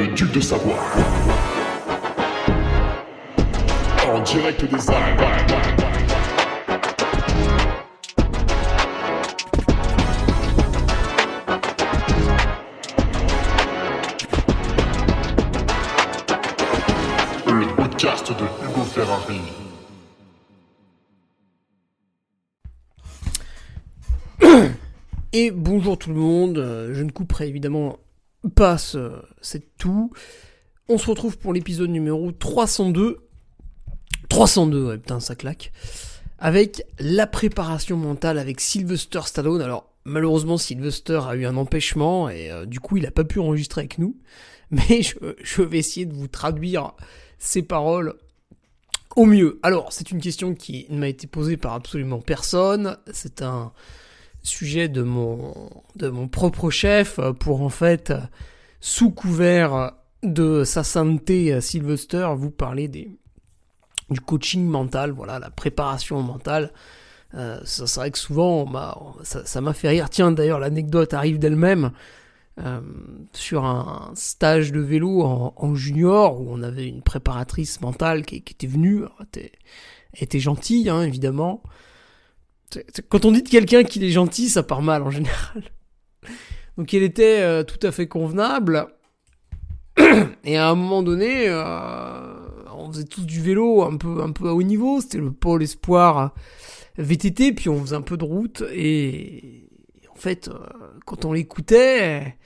le duc de Savoie. En direct des Alpes. De Hugo Ferrari. Et bonjour tout le monde, euh, je ne couperai évidemment pas ce, c'est tout. On se retrouve pour l'épisode numéro 302. 302, ouais, putain, ça claque. Avec la préparation mentale avec Sylvester Stallone. Alors, malheureusement, Sylvester a eu un empêchement et euh, du coup, il n'a pas pu enregistrer avec nous. Mais je, je vais essayer de vous traduire ses paroles au mieux. Alors, c'est une question qui ne m'a été posée par absolument personne. C'est un sujet de mon, de mon propre chef pour en fait, sous couvert de sa sainteté Sylvester, vous parler des, du coaching mental, voilà, la préparation mentale. Euh, ça, c'est vrai que souvent, ça, m'a fait rire. Tiens, d'ailleurs, l'anecdote arrive d'elle-même. euh, sur un stage de vélo en, junior où on avait une préparatrice mentale qui, était venue, était, était gentille hein, évidemment, Quand on dit de quelqu'un qu'il est gentil, ça part mal en général. Donc elle était euh, tout à fait convenable. Et à un moment donné, euh, on faisait tous du vélo un peu, un peu à haut niveau. C'était le pôle espoir VTT, puis on faisait un peu de route. Et en fait, euh, quand on l'écoutait,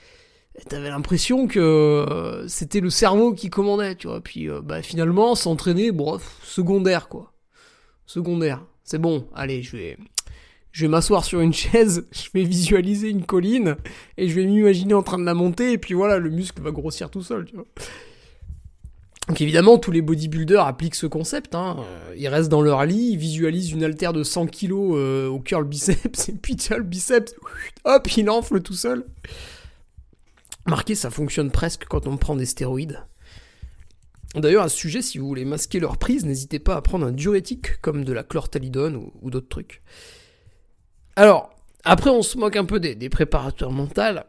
t'avais l'impression que c'était le cerveau qui commandait, tu vois. Puis bah, finalement, s'entraîner, bon, secondaire quoi. Secondaire. C'est bon, allez, je vais, je vais m'asseoir sur une chaise, je vais visualiser une colline et je vais m'imaginer en train de la monter et puis voilà, le muscle va grossir tout seul, tu vois. Donc évidemment, tous les bodybuilders appliquent ce concept. Hein. Euh, Ils restent dans leur lit, ils visualisent une haltère de 100 kg euh, au curl biceps et puis tiens, le biceps, hop, il enfle tout seul. Marquez, ça fonctionne presque quand on prend des stéroïdes. D'ailleurs, à ce sujet, si vous voulez masquer leur prise, n'hésitez pas à prendre un diurétique comme de la chlorthalidone ou, ou d'autres trucs. Alors, après, on se moque un peu des, des préparateurs mentaux,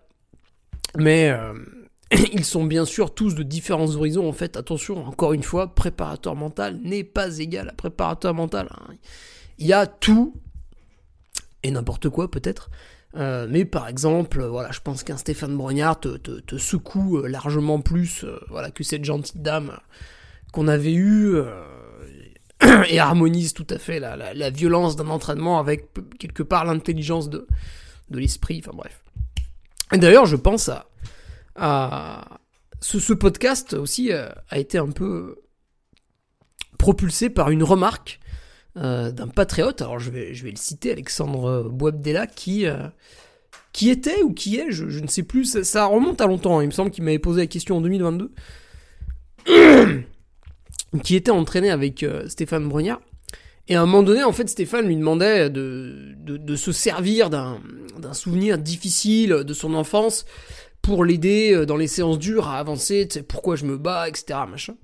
mais euh, ils sont bien sûr tous de différents horizons. En fait, attention, encore une fois, préparateur mental n'est pas égal à préparateur mental. hein. Il y a tout et n'importe quoi peut-être. Euh, mais par exemple, euh, voilà, je pense qu'un Stéphane Brognard te, secoue largement plus voilà, que cette gentille dame qu'on avait eue et harmonise tout à fait la, la- violence d'un entraînement avec quelque part l'intelligence de, de l'esprit, enfin bref. Et d'ailleurs, je pense à, ce, ce podcast aussi euh, a été un peu propulsé par une remarque euh, d'un patriote, alors je vais, je vais le citer, Alexandre Boabdella, qui, euh, qui était ou qui est, je, ne sais plus, ça, ça remonte à longtemps, hein. il me semble qu'il m'avait posé la question en 2022, qui était entraîné avec euh, Stéphane Brognard. Et à un moment donné, en fait, Stéphane lui demandait de, de, se servir d'un souvenir difficile de son enfance pour l'aider euh, dans les séances dures à avancer, pourquoi je me bats, etc. Machin.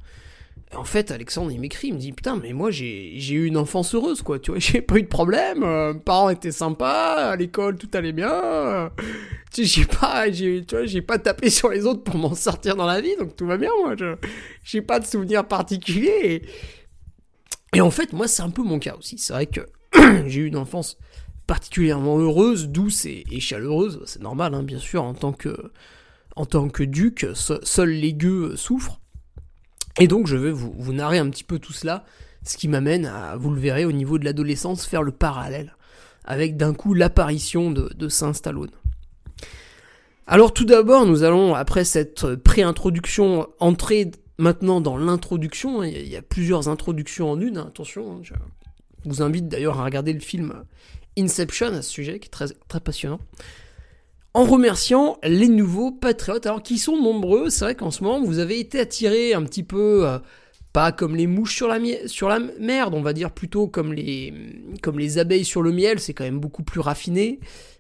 En fait, Alexandre, il m'écrit, il me dit, putain, mais moi, j'ai eu une enfance heureuse, quoi, tu vois, j'ai pas eu de problème, euh, mes parents étaient sympas, à l'école, tout allait bien, tu j'ai pas, tapé sur les autres pour m'en sortir dans la vie, donc tout va bien, moi, j'ai pas de souvenirs particuliers, et, en fait, moi, c'est un peu mon cas aussi, c'est vrai que j'ai eu une enfance particulièrement heureuse, douce et, chaleureuse, c'est normal, hein, bien sûr, en tant que, en tant que duc, se- seuls les gueux souffrent, et donc je vais vous, narrer un petit peu tout cela, ce qui m'amène à, vous le verrez, au niveau de l'adolescence, faire le parallèle avec d'un coup l'apparition de, Saint Stallone. Alors tout d'abord, nous allons, après cette pré-introduction, entrer maintenant dans l'introduction. Il y a- il y a plusieurs introductions en une, hein, attention. hein, je vous invite d'ailleurs à regarder le film Inception à ce sujet, qui est très, très passionnant en remerciant les nouveaux patriotes, alors qui sont nombreux. C'est vrai qu'en ce moment, vous avez été attirés un petit peu, euh, pas comme les mouches sur la, sur la merde, on va dire plutôt comme les, comme les abeilles sur le miel. C'est quand même beaucoup plus raffiné,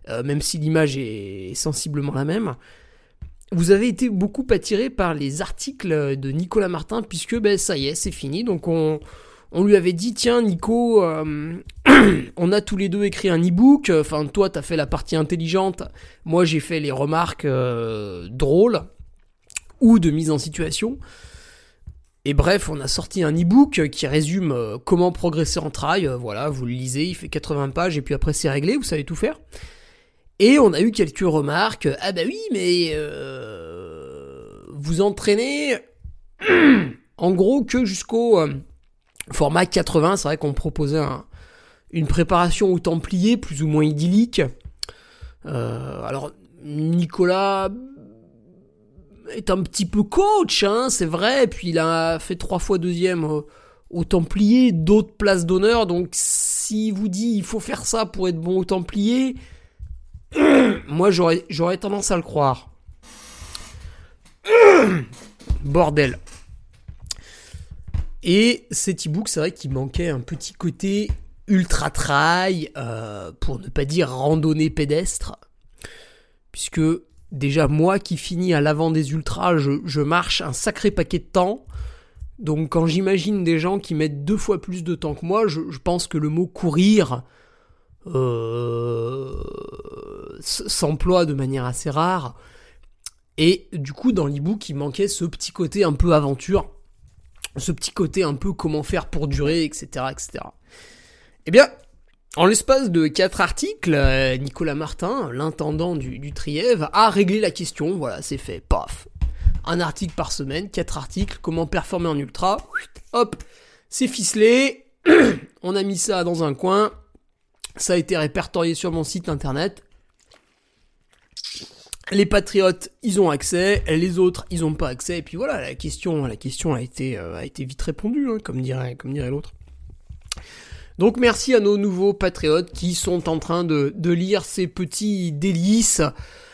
euh, même si l'image est sensiblement la même. Vous avez été beaucoup attirés par les articles de Nicolas Martin, puisque ben, ça y est, c'est fini. Donc on, on lui avait dit, tiens Nico, euh, on a tous les deux écrit un e-book, enfin toi t'as fait la partie intelligente, moi j'ai fait les remarques euh, drôles, ou de mise en situation. Et bref, on a sorti un e-book qui résume euh, comment progresser en trail. Voilà, vous le lisez, il fait 80 pages et puis après c'est réglé, vous savez tout faire. Et on a eu quelques remarques. Ah bah oui, mais vous entraînez en gros que jusqu'au format 80. C'est vrai qu'on proposait une préparation au templier plus ou moins idyllique. alors Nicolas est un petit peu coach, hein, c'est vrai. Puis il a fait trois fois deuxième au, Templier, d'autres places d'honneur. Donc s'il vous dit il faut faire ça pour être bon au Templier, moi j'aurais tendance à le croire. Bordel. Et cet e-book, c'est vrai qu'il manquait un petit côté ultra trail, euh, pour ne pas dire randonnée pédestre, puisque déjà moi qui finis à l'avant des ultras, je, marche un sacré paquet de temps. Donc quand j'imagine des gens qui mettent deux fois plus de temps que moi, je, pense que le mot courir euh, s'emploie de manière assez rare. Et du coup, dans l'ebook, il manquait ce petit côté un peu aventure, ce petit côté un peu comment faire pour durer, etc. etc. Eh bien, en l'espace de quatre articles, euh, Nicolas Martin, l'intendant du, du Trièvre, a réglé la question. Voilà, c'est fait. Paf. Un article par semaine, quatre articles, comment performer en ultra. Hop, c'est ficelé. On a mis ça dans un coin. Ça a été répertorié sur mon site internet. Les patriotes, ils ont accès, les autres, ils n'ont pas accès. Et puis voilà, la question, la question a été, euh, a été vite répondue, hein, comme dirait, comme dirait l'autre. Donc merci à nos nouveaux patriotes qui sont en train de, lire ces petits délices.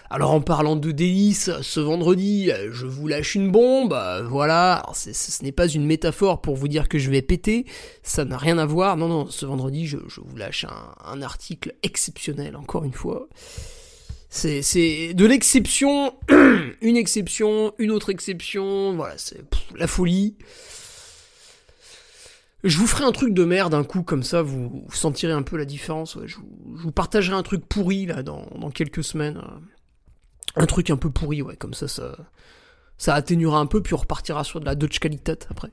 Alors en parlant de délices, ce vendredi, je vous lâche une bombe, voilà, ce n'est pas une métaphore pour vous dire que je vais péter, ça n'a rien à voir, non, non, ce vendredi, je, vous lâche un, article exceptionnel, encore une fois. C'est de l'exception, une exception, une autre exception, voilà, c'est la folie. Je vous ferai un truc de merde un coup, comme ça vous, sentirez un peu la différence. Je, vous, partagerai un truc pourri là dans, quelques semaines. Un truc un peu pourri, ouais, comme ça, ça, ça atténuera un peu, puis on repartira sur de la Dutch qualité après.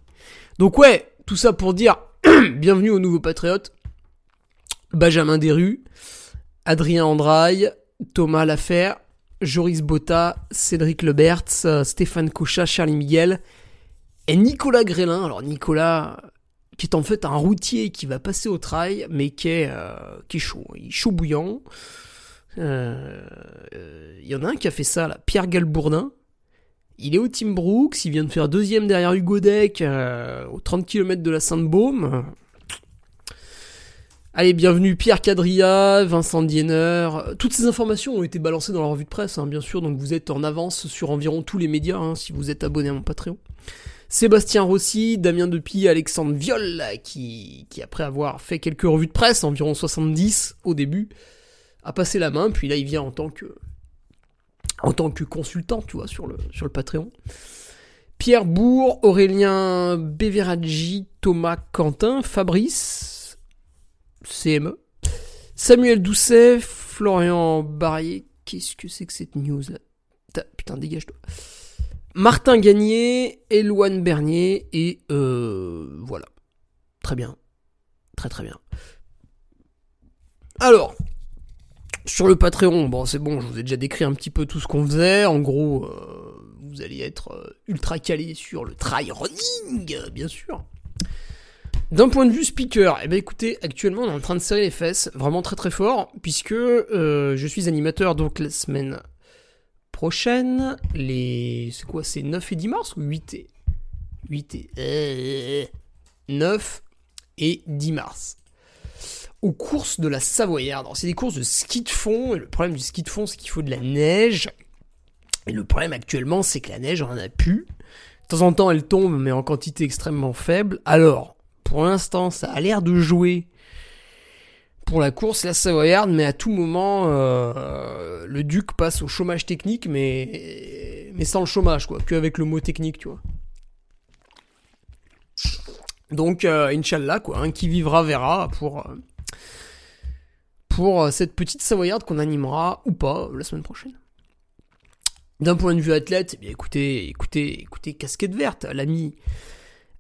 Donc ouais, tout ça pour dire bienvenue aux nouveaux patriotes. Benjamin Desrues, Adrien Andraille, Thomas Lafer, Joris Botta, Cédric Lebertz, Stéphane Cochat, Charlie Miguel et Nicolas Grélin. Alors Nicolas, qui est en fait un routier qui va passer au trail, mais qui est, euh, chaud, il est chaud bouillant. Euh, il y en a un qui a fait ça, Pierre Galbourdin. Il est au Team Brooks, il vient de faire deuxième derrière Hugo Deck, euh, aux 30 km de la Sainte-Baume. Allez, bienvenue Pierre Cadria, Vincent Diener. Toutes ces informations ont été balancées dans la revue de presse, hein, bien sûr, donc vous êtes en avance sur environ tous les médias hein, si vous êtes abonné à mon Patreon. Sébastien Rossi, Damien Depy, Alexandre Viol, qui, qui après avoir fait quelques revues de presse, environ 70 au début, a passé la main, puis là il vient en tant que en tant que consultant, tu vois, sur le, sur le Patreon. Pierre Bourg, Aurélien Beveraggi, Thomas Quentin, Fabrice, CME, Samuel Doucet, Florian Barrier, qu'est-ce que c'est que cette news là? Putain, dégage-toi. Martin Gagné, Eloine Bernier, et euh, voilà. Très bien. Très très bien. Alors, sur le Patreon, bon c'est bon, je vous ai déjà décrit un petit peu tout ce qu'on faisait. En gros, euh, vous allez être euh, ultra calé sur le try running, bien sûr. D'un point de vue speaker, eh ben écoutez, actuellement on est en train de serrer les fesses, vraiment très très fort, puisque je suis animateur donc la semaine prochaine, les. C'est quoi C'est 9 et 10 mars ou 8 et. 8 et. 9 et 10 mars. Aux courses de la Savoyarde. C'est des courses de ski de fond, et le problème du ski de fond, c'est qu'il faut de la neige. Et le problème actuellement, c'est que la neige, on en a plus. De temps en temps, elle tombe, mais en quantité extrêmement faible. Alors, pour l'instant, ça a l'air de jouer pour la course, la Savoyarde, mais à tout moment, euh, le Duc passe au chômage technique, mais, mais sans le chômage, quoi, qu'avec le mot technique, tu vois. Donc, euh, Inch'Allah, quoi, hein, qui vivra verra pour, euh, cette petite Savoyarde qu'on animera ou pas la semaine prochaine. D'un point de vue athlète, eh écoutez, écoutez, écoutez, casquette verte, l'ami,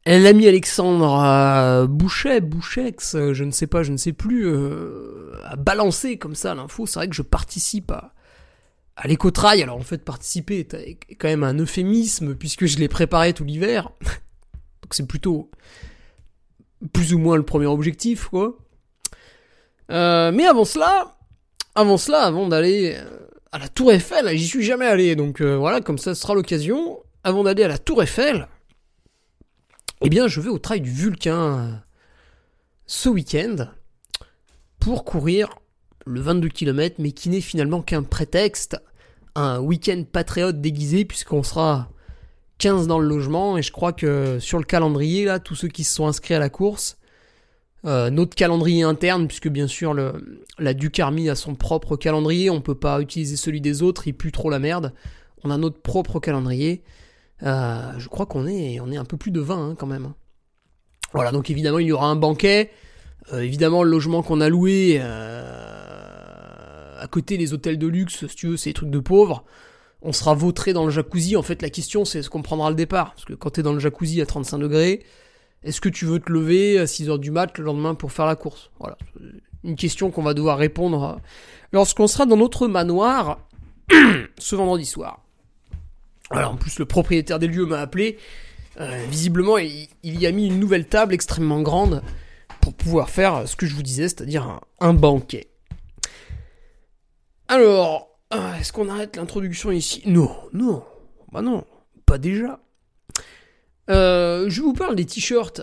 l'ami Alexandre euh, Bouchet, Bouchex, euh, je ne sais pas, je ne sais plus, euh, a balancé comme ça l'info. C'est vrai que je participe à, à l'écotrail. Alors en fait, participer est quand même un euphémisme puisque je l'ai préparé tout l'hiver. Donc c'est plutôt plus ou moins le premier objectif, quoi. mais avant cela, avant cela, avant d'aller à la Tour Eiffel, j'y suis jamais allé, donc euh, voilà, comme ça sera l'occasion. Avant d'aller à la Tour Eiffel, eh bien, je vais au trail du Vulcain euh, ce week-end pour courir le 22 km, mais qui n'est finalement qu'un prétexte, un week-end patriote déguisé, puisqu'on sera 15 dans le logement, et je crois que sur le calendrier, là, tous ceux qui se sont inscrits à la course, euh, notre calendrier interne, puisque bien sûr le, la Duc Army a son propre calendrier, on peut pas utiliser celui des autres, il pue trop la merde. On a notre propre calendrier. Euh, je crois qu'on est, on est un peu plus de 20 hein, quand même. Voilà, donc évidemment il y aura un banquet. Euh, évidemment le logement qu'on a loué à côté les hôtels de luxe, si tu veux, c'est des trucs de pauvres. On sera vautré dans le jacuzzi. En fait, la question c'est ce qu'on prendra le départ? Parce que quand t'es dans le jacuzzi à 35 degrés, est-ce que tu veux te lever à 6h du mat le lendemain pour faire la course? Voilà. Une question qu'on va devoir répondre lorsqu'on sera dans notre manoir ce vendredi soir. Alors en plus le propriétaire des lieux m'a appelé. Euh, visiblement il, y a mis une nouvelle table extrêmement grande pour pouvoir faire ce que je vous disais, c'est-à-dire un, banquet. Alors, euh, est-ce qu'on arrête l'introduction ici? Non, non, bah non, pas déjà. Euh, je vous parle des t-shirts.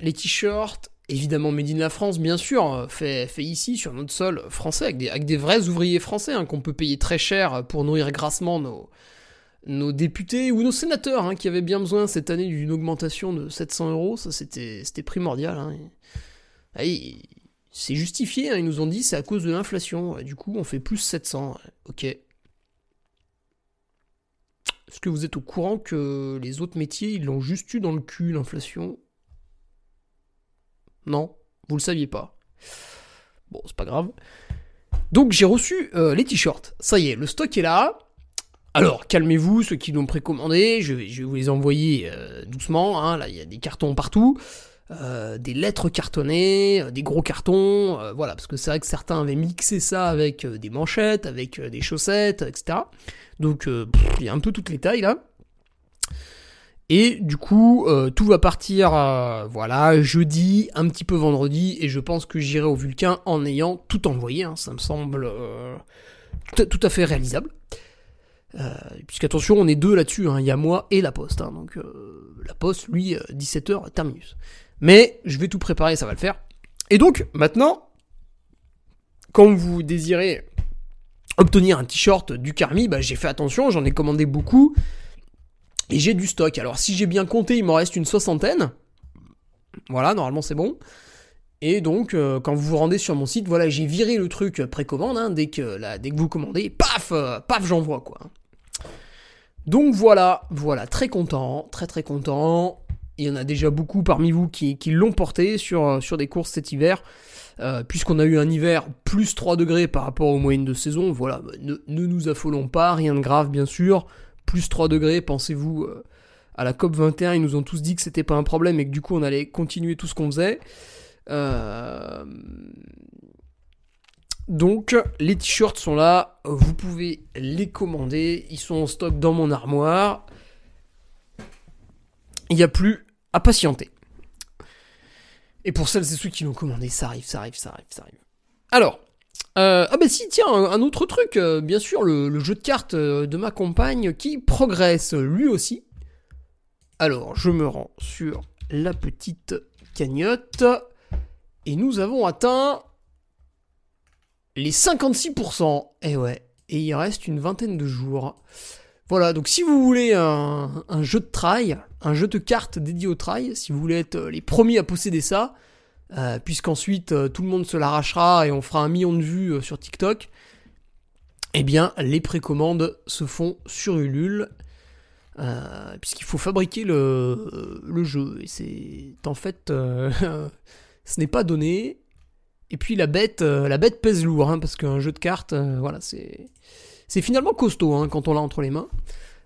Les t-shirts, évidemment made in la France, bien sûr, fait, ici, sur notre sol français, avec des, avec des vrais ouvriers français, hein, qu'on peut payer très cher pour nourrir grassement nos, nos députés ou nos sénateurs, hein, qui avaient bien besoin cette année d'une augmentation de 700 euros. Ça, c'était primordial. Hein. c'est justifié, hein, ils nous ont dit c'est à cause de l'inflation. Du coup, on fait plus 700. Ok. Est-ce que vous êtes au courant que les autres métiers, ils l'ont juste eu dans le cul, l'inflation? Non Vous le saviez pas Bon, c'est pas grave. Donc j'ai reçu euh, les t-shirts. Ça y est, le stock est là. Alors, calmez-vous, ceux qui l'ont précommandé, je vais, vous les envoyer euh, doucement. Hein. Là, il y a des cartons partout. Euh, des lettres cartonnées, des gros cartons, voilà, parce que c'est vrai que certains avaient mixé ça avec des manchettes, avec des chaussettes, etc. Donc euh, il y a un peu toutes les tailles là. Et du coup, euh, tout va partir, euh, voilà, jeudi, un petit peu vendredi, et je pense que j'irai au Vulcain en ayant tout envoyé. Hein. ça me semble tout à fait réalisable. Puisqu'attention, on est deux là-dessus, hein. il y a moi et la poste. Hein. donc la poste, lui, 17h terminus. Mais je vais tout préparer, ça va le faire. Et donc, maintenant, quand vous désirez obtenir un t-shirt du Carmi, bah, j'ai fait attention, j'en ai commandé beaucoup. Et j'ai du stock. Alors si j'ai bien compté, il m'en reste une soixantaine. Voilà, normalement c'est bon. Et donc, euh, quand vous vous rendez sur mon site, voilà, j'ai viré le truc précommande. Hein, dès, que, dès que vous commandez, paf, euh, paf, j'envoie quoi. Donc voilà, voilà, très content, très très content. Il y en a déjà beaucoup parmi vous qui, l'ont porté sur, des courses cet hiver. Euh, puisqu'on a eu un hiver plus 3 degrés par rapport aux moyennes de saison, voilà, bah, ne, nous affolons pas, rien de grave bien sûr, plus 3 degrés, pensez-vous euh, à la COP 21, ils nous ont tous dit que c'était pas un problème et que du coup on allait continuer tout ce qu'on faisait. Euh, donc les t-shirts sont là, vous pouvez les commander, ils sont en stock dans mon armoire. Il n'y a plus à patienter. Et pour celles et ceux qui l'ont commandé, ça arrive, ça arrive, ça arrive, ça arrive. Alors, euh, ah bah si, tiens, un, autre truc, euh, bien sûr, le, jeu de cartes euh, de ma compagne qui progresse lui aussi. Alors, je me rends sur la petite cagnotte, et nous avons atteint les 56%. Et eh ouais, et il reste une vingtaine de jours. Voilà, donc si vous voulez un, jeu de trail, un jeu de cartes dédié au trail, si vous voulez être euh, les premiers à posséder ça, euh, puisqu'ensuite euh, tout le monde se l'arrachera et on fera un million de vues sur TikTok, eh bien les précommandes se font sur Ulule, puisqu'il faut fabriquer le, le, jeu. Et c'est en fait, ce n'est pas donné. Et puis la bête, la bête pèse lourd, hein, parce qu'un jeu de cartes, voilà, c'est C'est finalement costaud hein, quand on l'a entre les mains.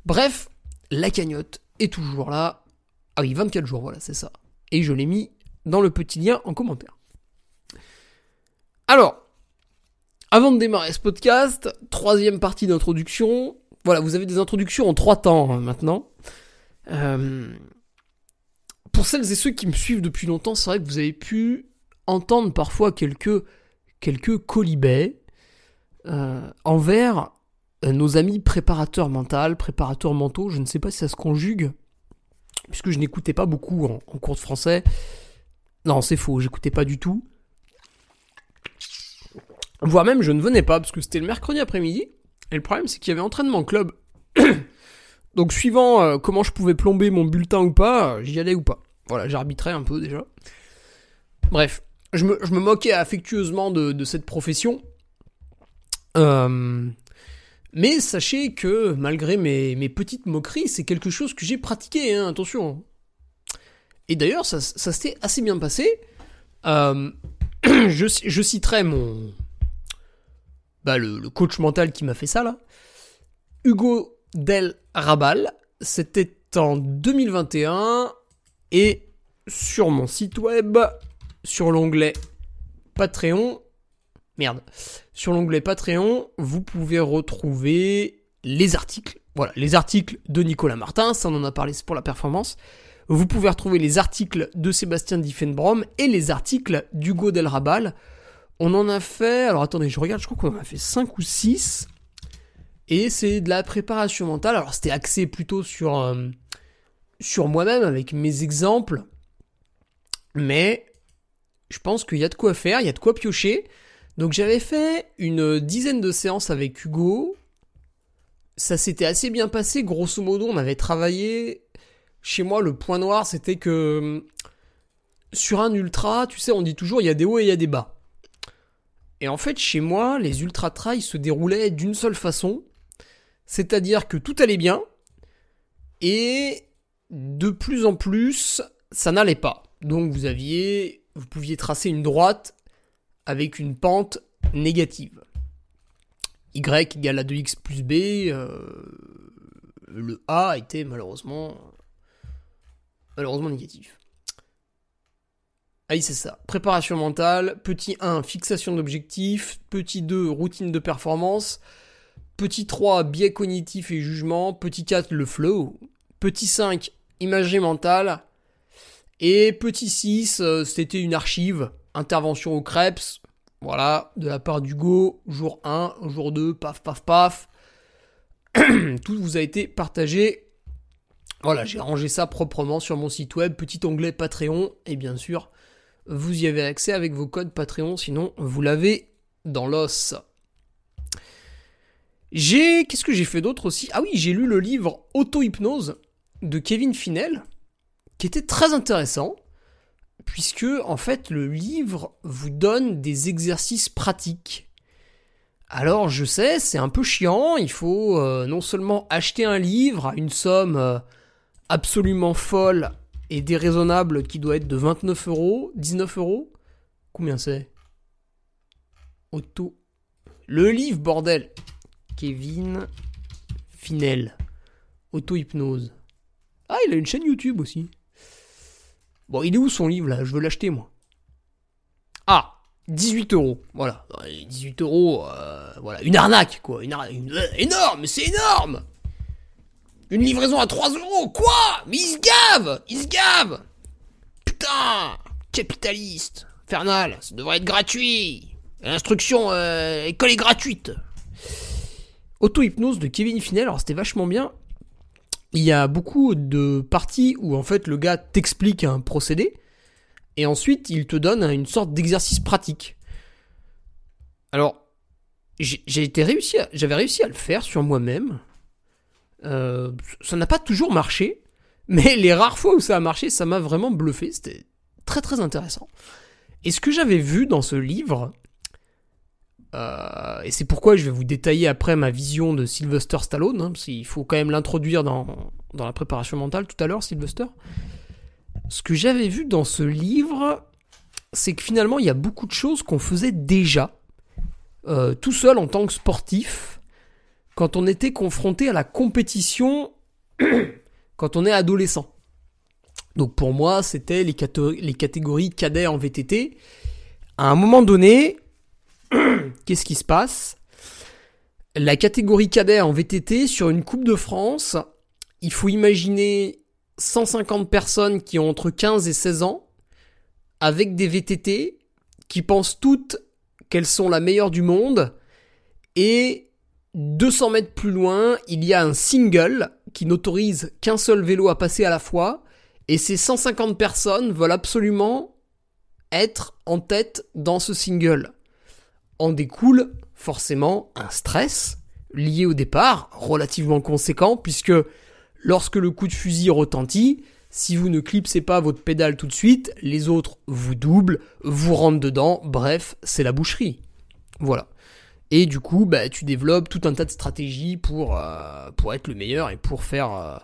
Bref, la cagnotte est toujours là. Ah oui, 24 jours, voilà, c'est ça. Et je l'ai mis dans le petit lien en commentaire. Alors, avant de démarrer ce podcast, troisième partie d'introduction. Voilà, vous avez des introductions en trois temps hein, maintenant. Euh, pour celles et ceux qui me suivent depuis longtemps, c'est vrai que vous avez pu entendre parfois quelques, quelques colibets euh, envers euh, nos amis préparateurs mentaux, préparateurs mentaux, je ne sais pas si ça se conjugue, puisque je n'écoutais pas beaucoup en, cours de français. Non, c'est faux, j'écoutais pas du tout. Voire même, je ne venais pas, parce que c'était le mercredi après-midi, et le problème, c'est qu'il y avait entraînement club. Donc, suivant euh, comment je pouvais plomber mon bulletin ou pas, j'y allais ou pas. Voilà, j'arbitrais un peu déjà. Bref, je me, moquais affectueusement de, cette profession. Euh, mais sachez que malgré mes, petites moqueries, c'est quelque chose que j'ai pratiqué, hein, attention. Et d'ailleurs, ça, s'était assez bien passé. Euh, je, citerai mon, bah, le, coach mental qui m'a fait ça là. Hugo Del Rabal, c'était en 2021 et sur mon site web, sur l'onglet Patreon, merde, sur l'onglet Patreon, vous pouvez retrouver les articles. Voilà, les articles de Nicolas Martin, ça on en a parlé, c'est pour la performance. Vous pouvez retrouver les articles de Sébastien Diffenbrom et les articles d'Hugo Del Rabal. On en a fait, alors attendez, je regarde, je crois qu'on en a fait 5 ou 6. Et c'est de la préparation mentale. Alors c'était axé plutôt sur, euh, sur moi-même avec mes exemples. Mais je pense qu'il y a de quoi faire, il y a de quoi piocher. Donc j'avais fait une dizaine de séances avec Hugo. Ça s'était assez bien passé. Grosso modo, on avait travaillé. Chez moi, le point noir, c'était que sur un ultra, tu sais, on dit toujours il y a des hauts et il y a des bas. Et en fait, chez moi, les ultra trails se déroulaient d'une seule façon, c'est-à-dire que tout allait bien, et de plus en plus, ça n'allait pas. Donc vous aviez, vous pouviez tracer une droite avec une pente négative. Y égale à 2x plus b, euh, le A était malheureusement malheureusement négatif. Ah oui, c'est ça. Préparation mentale. Petit 1, fixation d'objectifs. Petit 2, routine de performance. Petit 3, biais cognitif et jugement. Petit 4, le flow. Petit 5, imagerie mentale. Et petit 6, euh, c'était une archive. Intervention au Krebs. Voilà, de la part d'Hugo. Jour 1, jour 2, paf, paf, paf. Tout vous a été partagé. Voilà, j'ai rangé ça proprement sur mon site web. Petit onglet Patreon. Et bien sûr, vous y avez accès avec vos codes Patreon, sinon vous l'avez dans l'os. J'ai. Qu'est-ce que j'ai fait d'autre aussi? Ah oui, j'ai lu le livre Auto-hypnose de Kevin Finel, qui était très intéressant, puisque en fait le livre vous donne des exercices pratiques. Alors je sais, c'est un peu chiant, il faut euh, non seulement acheter un livre à une somme euh, absolument folle et déraisonnable qui doit être de 29 euros, 19 euros. Combien c'est? Auto. Le livre, bordel Kevin Finel. Auto-hypnose. Ah, il a une chaîne YouTube aussi. Bon, il est où son livre là? Je veux l'acheter moi. Ah 18 euros, voilà. 18 euros, euh, voilà. Une arnaque, quoi. Une arnaque. Euh, énorme, c'est énorme une livraison à 3 euros Quoi? Mais il se gave Il se gave Putain Capitaliste Infernal Ça devrait être gratuit L'instruction, euh, école est gratuite Auto-hypnose de Kevin Finel, alors c'était vachement bien. Il y a beaucoup de parties où en fait le gars t'explique un procédé et ensuite il te donne une sorte d'exercice pratique. Alors, j'ai été réussi, j'avais réussi à le faire sur moi-même. Euh, ça n'a pas toujours marché, mais les rares fois où ça a marché, ça m'a vraiment bluffé. C'était très très intéressant. Et ce que j'avais vu dans ce livre, euh, et c'est pourquoi je vais vous détailler après ma vision de Sylvester Stallone, hein, parce qu'il faut quand même l'introduire dans, dans la préparation mentale tout à l'heure, Sylvester. Ce que j'avais vu dans ce livre, c'est que finalement, il y a beaucoup de choses qu'on faisait déjà, euh, tout seul en tant que sportif, quand on était confronté à la compétition quand on est adolescent. Donc pour moi, c'était les, les catégories cadets en VTT. À un moment donné, qu'est-ce qui se passe? La catégorie cadet en VTT sur une Coupe de France, il faut imaginer 150 personnes qui ont entre 15 et 16 ans, avec des VTT, qui pensent toutes qu'elles sont la meilleure du monde, et 200 mètres plus loin, il y a un single qui n'autorise qu'un seul vélo à passer à la fois, et ces 150 personnes veulent absolument être en tête dans ce single. En découle forcément un stress lié au départ, relativement conséquent, puisque lorsque le coup de fusil retentit, si vous ne clipsez pas votre pédale tout de suite, les autres vous doublent, vous rentrent dedans, bref, c'est la boucherie. Voilà. Et du coup, bah, tu développes tout un tas de stratégies pour, euh, être le meilleur et pour faire euh,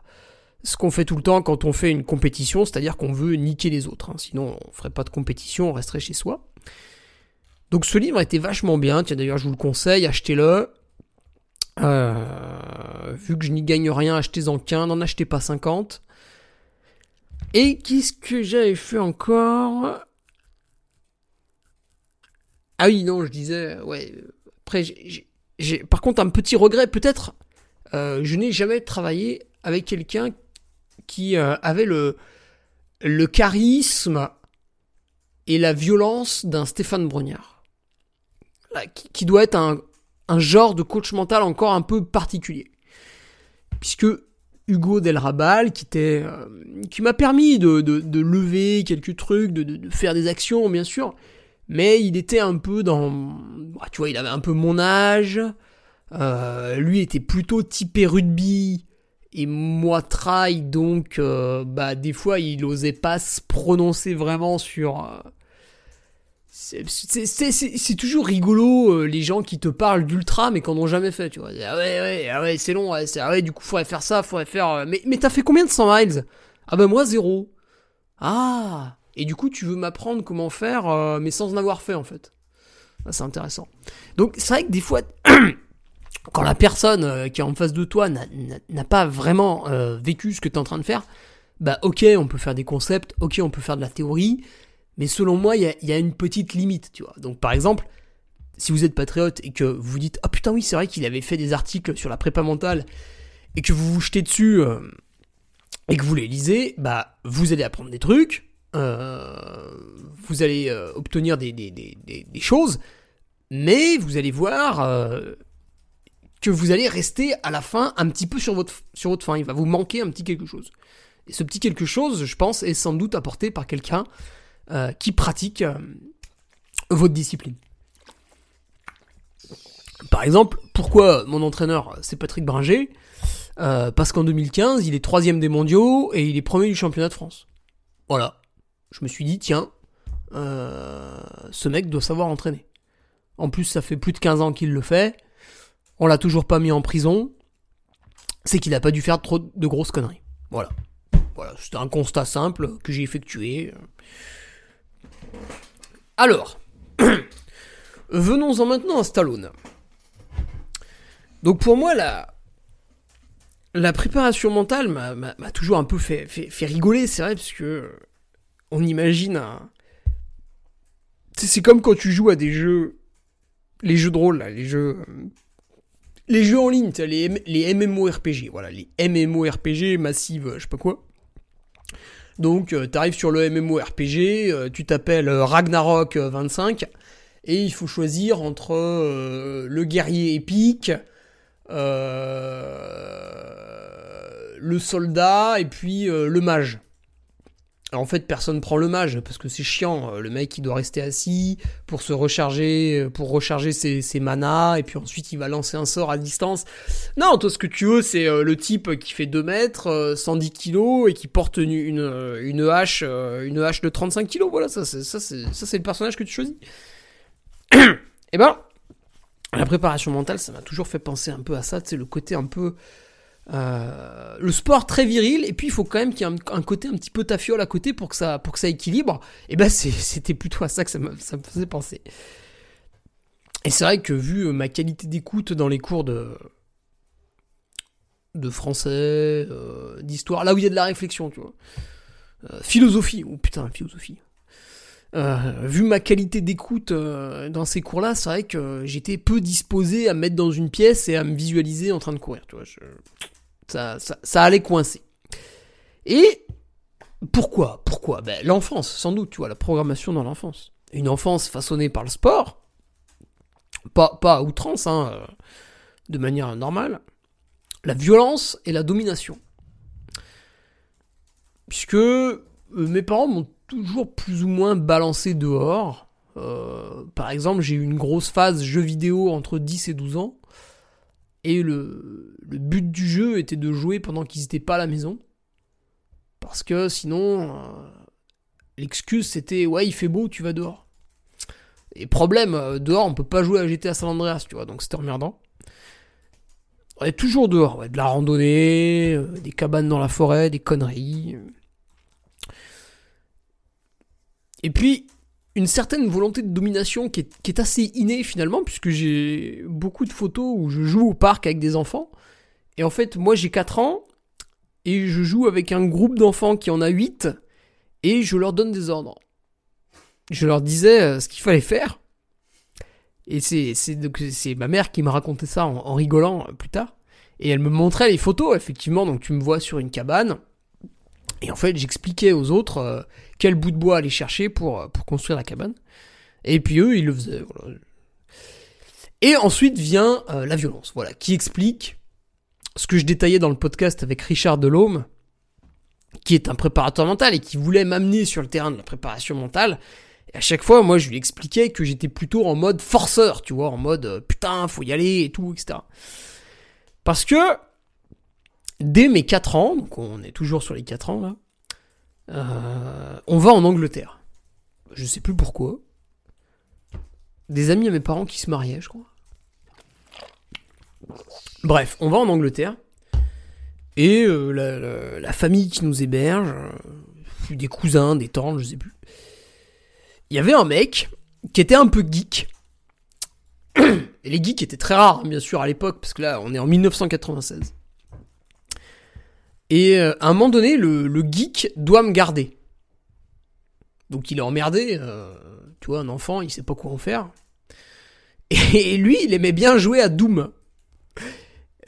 ce qu'on fait tout le temps quand on fait une compétition, c'est-à-dire qu'on veut niquer les autres. Hein. Sinon, on ferait pas de compétition, on resterait chez soi. Donc ce livre était vachement bien, tiens d'ailleurs je vous le conseille, achetez-le. Euh, vu que je n'y gagne rien, achetez-en qu'un, n'en achetez pas 50. Et qu'est-ce que j'avais fait encore? Ah oui, non, je disais, ouais, après, par contre, un petit regret, peut-être, euh, je n'ai jamais travaillé avec quelqu'un qui euh, avait le, le charisme et la violence d'un Stéphane Brognard. Qui, doit être un, genre de coach mental encore un peu particulier. Puisque Hugo Del Rabal, qui, était, euh, qui m'a permis de, lever quelques trucs, de, de, faire des actions, bien sûr, mais il était un peu dans, bah, tu vois, il avait un peu mon âge. Euh, lui était plutôt typé rugby et moi trail, donc euh, bah des fois il osait pas se prononcer vraiment sur. Euh, c'est toujours rigolo les gens qui te parlent d'ultra mais qu'on n'ont jamais fait, tu vois. Ah ouais ouais ah ouais c'est long, ouais, ah du coup faudrait faire ça, faudrait faire. Mais mais t'as fait combien de 100 miles? Ah bah moi zéro. Ah et du coup, tu veux m'apprendre comment faire, euh, mais sans en avoir fait en fait. c'est intéressant. Donc c'est vrai que des fois, quand la personne euh, qui est en face de toi n'a pas vraiment euh, vécu ce que tu es en train de faire, bah ok, on peut faire des concepts, ok, on peut faire de la théorie, mais selon moi, il y a, une petite limite, tu vois. Donc par exemple, si vous êtes patriote et que vous dites, ah putain oui, c'est vrai qu'il avait fait des articles sur la prépa mentale, et que vous vous jetez dessus, et que vous les lisez, bah vous allez apprendre des trucs, euh, vous allez euh, obtenir des, choses, mais vous allez voir euh, que vous allez rester à la fin un petit peu sur votre, sur votre fin. Il va vous manquer un petit quelque chose. Et ce petit quelque chose, je pense, est sans doute apporté par quelqu'un qui pratique votre discipline. Par exemple, pourquoi mon entraîneur c'est Patrick Bringer? Parce qu'en 2015, il est troisième des mondiaux et il est premier du championnat de France. Voilà je me suis dit, tiens, euh, ce mec doit savoir entraîner. En plus, ça fait plus de 15 ans qu'il le fait. On l'a toujours pas mis en prison. C'est qu'il a pas dû faire trop de grosses conneries. Voilà. Voilà, c'était un constat simple que j'ai effectué. Alors, venons-en maintenant à Stallone. Donc pour moi, la, préparation mentale m'a toujours un peu fait, rigoler, c'est vrai, parce que on imagine un... C'est comme quand tu joues à des jeux... Les jeux de rôle, les jeux... Les jeux en ligne, les, les MMORPG, voilà, les MMORPG massives, je sais pas quoi. Donc, euh, t'arrives sur le MMORPG, euh, tu t'appelles euh, Ragnarok 25, et il faut choisir entre le guerrier épique, le soldat, et puis le mage en fait, personne prend le mage parce que c'est chiant. Euh, le mec, il doit rester assis pour se recharger, euh, pour recharger ses, manas, et puis ensuite il va lancer un sort à distance. Non, toi, ce que tu veux, c'est euh, le type qui fait 2 mètres, 110 kilos et qui porte une, une, hache, une hache de 35 kilos. Voilà, ça, c'est, ça, ça, c'est le personnage que tu choisis. et eh ben, la préparation mentale, ça m'a toujours fait penser un peu à ça. C'est le côté un peu euh, le sport très viril et puis il faut quand même qu'il y ait un, côté un petit peu tafiole à côté pour que ça pour que ça équilibre et ben c'était plutôt à ça que ça me, ça me faisait penser et c'est vrai que vu euh, ma qualité d'écoute dans les cours de de français, euh, d'histoire, là où il y a de la réflexion, tu vois. Philosophie, oh putain, philosophie. Euh, vu ma qualité d'écoute dans ces cours-là, c'est vrai que j'étais peu disposé à me mettre dans une pièce et à me visualiser en train de courir, tu vois. ça, ça, allait coincer. Et pourquoi Pourquoi? Ben, L'enfance, sans doute, tu vois, la programmation dans l'enfance. Une enfance façonnée par le sport, pas, pas à outrance, hein, de manière normale, la violence et la domination. Puisque euh, mes parents m'ont toujours plus ou moins balancé dehors. Euh, par exemple, j'ai eu une grosse phase jeu vidéo entre 10 et 12 ans. Et le, but du jeu était de jouer pendant qu'ils n'étaient pas à la maison. Parce que sinon, euh, l'excuse c'était ouais, il fait beau, tu vas dehors. Et problème, dehors on peut pas jouer à GTA San Andreas, tu vois, donc c'était emmerdant. On est toujours dehors, de la randonnée, euh, des cabanes dans la forêt, des conneries. Et puis, une certaine volonté de domination qui est, assez innée finalement, puisque j'ai beaucoup de photos où je joue au parc avec des enfants. Et en fait, moi j'ai 4 ans, et je joue avec un groupe d'enfants qui en a 8, et je leur donne des ordres. Je leur disais euh, ce qu'il fallait faire, et c'est, ma mère qui m'a raconté ça en, rigolant euh, plus tard. Et elle me montrait les photos, effectivement. Donc tu me vois sur une cabane. Et en fait, j'expliquais aux autres euh, quel bout de bois aller chercher pour, euh, pour construire la cabane. Et puis eux, ils le faisaient. Et ensuite vient la violence, voilà, qui explique ce que je détaillais dans le podcast avec Richard Delhomme, qui est un préparateur mental et qui voulait m'amener sur le terrain de la préparation mentale. Et à chaque fois, moi, je lui expliquais que j'étais plutôt en mode forceur, tu vois, en mode euh, putain, faut y aller et tout, etc. Parce que dès mes 4 ans, donc on est toujours sur les 4 ans là, euh, on va en Angleterre. Je sais plus pourquoi. Des amis à mes parents qui se mariaient, je crois. Bref, on va en Angleterre. Et euh, la, famille qui nous héberge, des cousins, des tantes, je sais plus il y avait un mec qui était un peu geek. Et les geeks étaient très rares, hein, bien sûr, à l'époque, parce que là, on est en 1996. Et euh, à un moment donné, le, geek doit me garder. Donc il est emmerdé, euh, tu vois, un enfant, il sait pas quoi en faire. Et lui, il aimait bien jouer à Doom.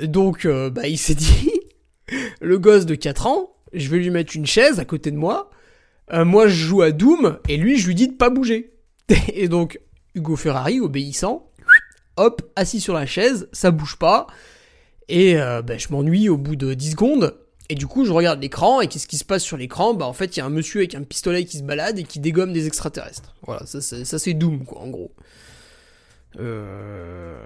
Donc, euh, bah, il s'est dit, le gosse de 4 ans, je vais lui mettre une chaise à côté de moi, moi, je joue à Doom, et lui, je lui dis de pas bouger. Et donc, Hugo Ferrari, obéissant, hop, assis sur la chaise, ça bouge pas. Et ben, je m'ennuie au bout de 10 secondes. Et du coup, je regarde l'écran, et qu'est-ce qui se passe sur l'écran? Bah, en fait, il y a un monsieur avec un pistolet qui se balade et qui dégomme des extraterrestres. Voilà, ça, ça c'est Doom, quoi, en gros. Euh...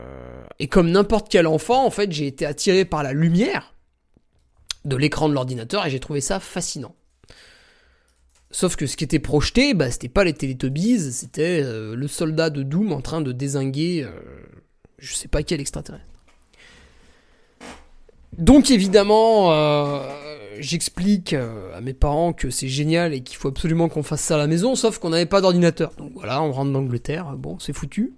Et comme n'importe quel enfant, en fait, j'ai été attiré par la lumière de l'écran de l'ordinateur et j'ai trouvé ça fascinant. Sauf que ce qui était projeté, bah, c'était pas les Teletubbies, c'était euh, le soldat de Doom en train de désinguer euh, je sais pas quel extraterrestre. Donc évidemment, euh, j'explique à mes parents que c'est génial et qu'il faut absolument qu'on fasse ça à la maison, sauf qu'on n'avait pas d'ordinateur. Donc voilà, on rentre d'Angleterre, bon, c'est foutu.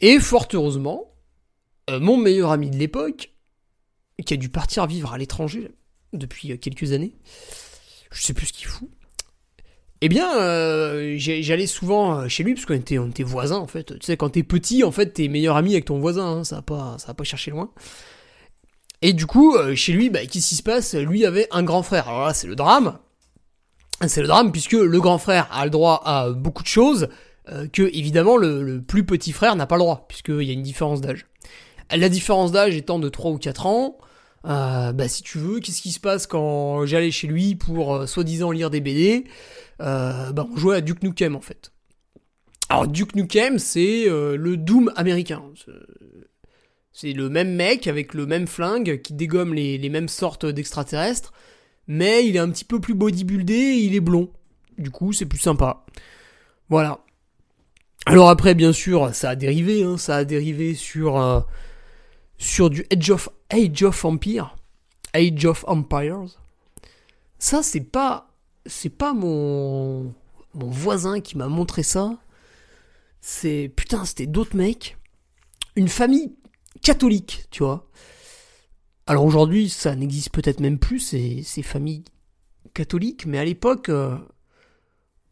Et fort heureusement, mon meilleur ami de l'époque, qui a dû partir vivre à l'étranger depuis quelques années, je sais plus ce qu'il fout. Eh bien, euh, j'allais souvent euh, chez lui parce qu'on était, on était voisins en fait. Tu sais, quand t'es petit, en fait, t'es meilleur ami avec ton voisin, hein, ça va pas, ça va pas chercher loin. Et du coup, euh, chez lui, bah, qu'est-ce qui se passe? Lui avait un grand frère. Alors là, c'est le drame. C'est le drame puisque le grand frère a le droit à beaucoup de choses que évidemment le, plus petit frère n'a pas le droit puisqu'il y a une différence d'âge. La différence d'âge étant de 3 ou 4 ans, euh, bah si tu veux, qu'est-ce qui se passe quand j'allais chez lui pour euh, soi-disant lire des BD euh, Bah on jouait à Duke Nukem en fait. Alors Duke Nukem c'est euh, le Doom américain. C'est le même mec avec le même flingue qui dégomme les, mêmes sortes d'extraterrestres, mais il est un petit peu plus bodybuildé et il est blond. Du coup c'est plus sympa. Voilà. Alors après bien sûr ça a dérivé, hein, ça a dérivé sur sur du Age of, Age of Empire, Age of Empires. Ça, c'est pas, c'est pas mon, mon voisin qui m'a montré ça. C'est, putain, c'était d'autres mecs. Une famille catholique, tu vois. Alors aujourd'hui, ça n'existe peut-être même plus, ces, familles catholiques, mais à l'époque, euh,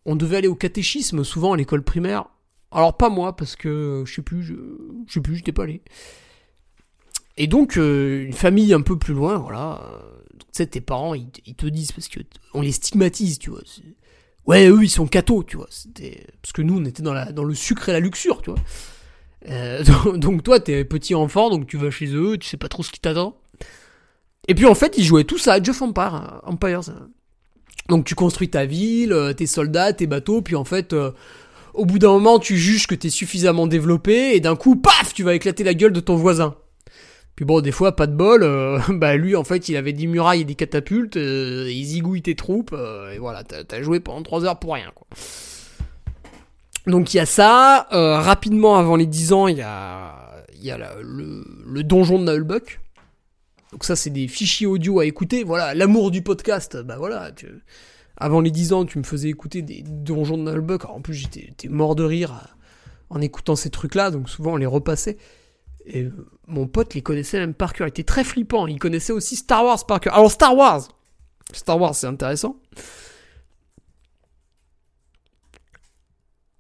on devait aller au catéchisme souvent à l'école primaire. Alors pas moi, parce que je sais plus, je, je sais plus, j'étais pas allé. Et donc, euh, une famille un peu plus loin, voilà. euh, Tu sais, tes parents, ils, te- ils te disent, parce que on les stigmatise, tu vois. Ouais, eux, ils sont cathos, tu vois. Parce que nous, on était dans la dans le sucre et la luxure, tu vois. Euh, donc, toi, t'es petit enfant, donc tu vas chez eux, tu sais pas trop ce qui t'attend. Et puis en fait, ils jouaient tous à Age of Empire, hein, Empires. Donc tu construis ta ville, euh, tes soldats, tes bateaux, puis en fait, euh, au bout d'un moment, tu juges que t'es suffisamment développé, et d'un coup, paf, tu vas éclater la gueule de ton voisin. Puis bon, des fois, pas de bol, euh, bah lui, en fait, il avait des murailles et des catapultes, euh, il zigouille tes troupes, euh, et voilà, t'as joué pendant 3 heures pour rien, quoi. Donc il y a ça, euh, rapidement avant les 10 ans, il y a, il y a le, le donjon de Nullbuck. Donc ça, c'est des fichiers audio à écouter, voilà, l'amour du podcast, bah voilà, tu- avant les 10 ans, tu me faisais écouter des donjons de Nullbuck, en plus j'étais mort de rire à- en écoutant ces trucs-là, donc souvent on les repassait. Et euh, mon pote les connaissait même par cœur. Il était très flippant. Il connaissait aussi Star Wars par cœur. Alors Star Wars Star Wars, c'est intéressant.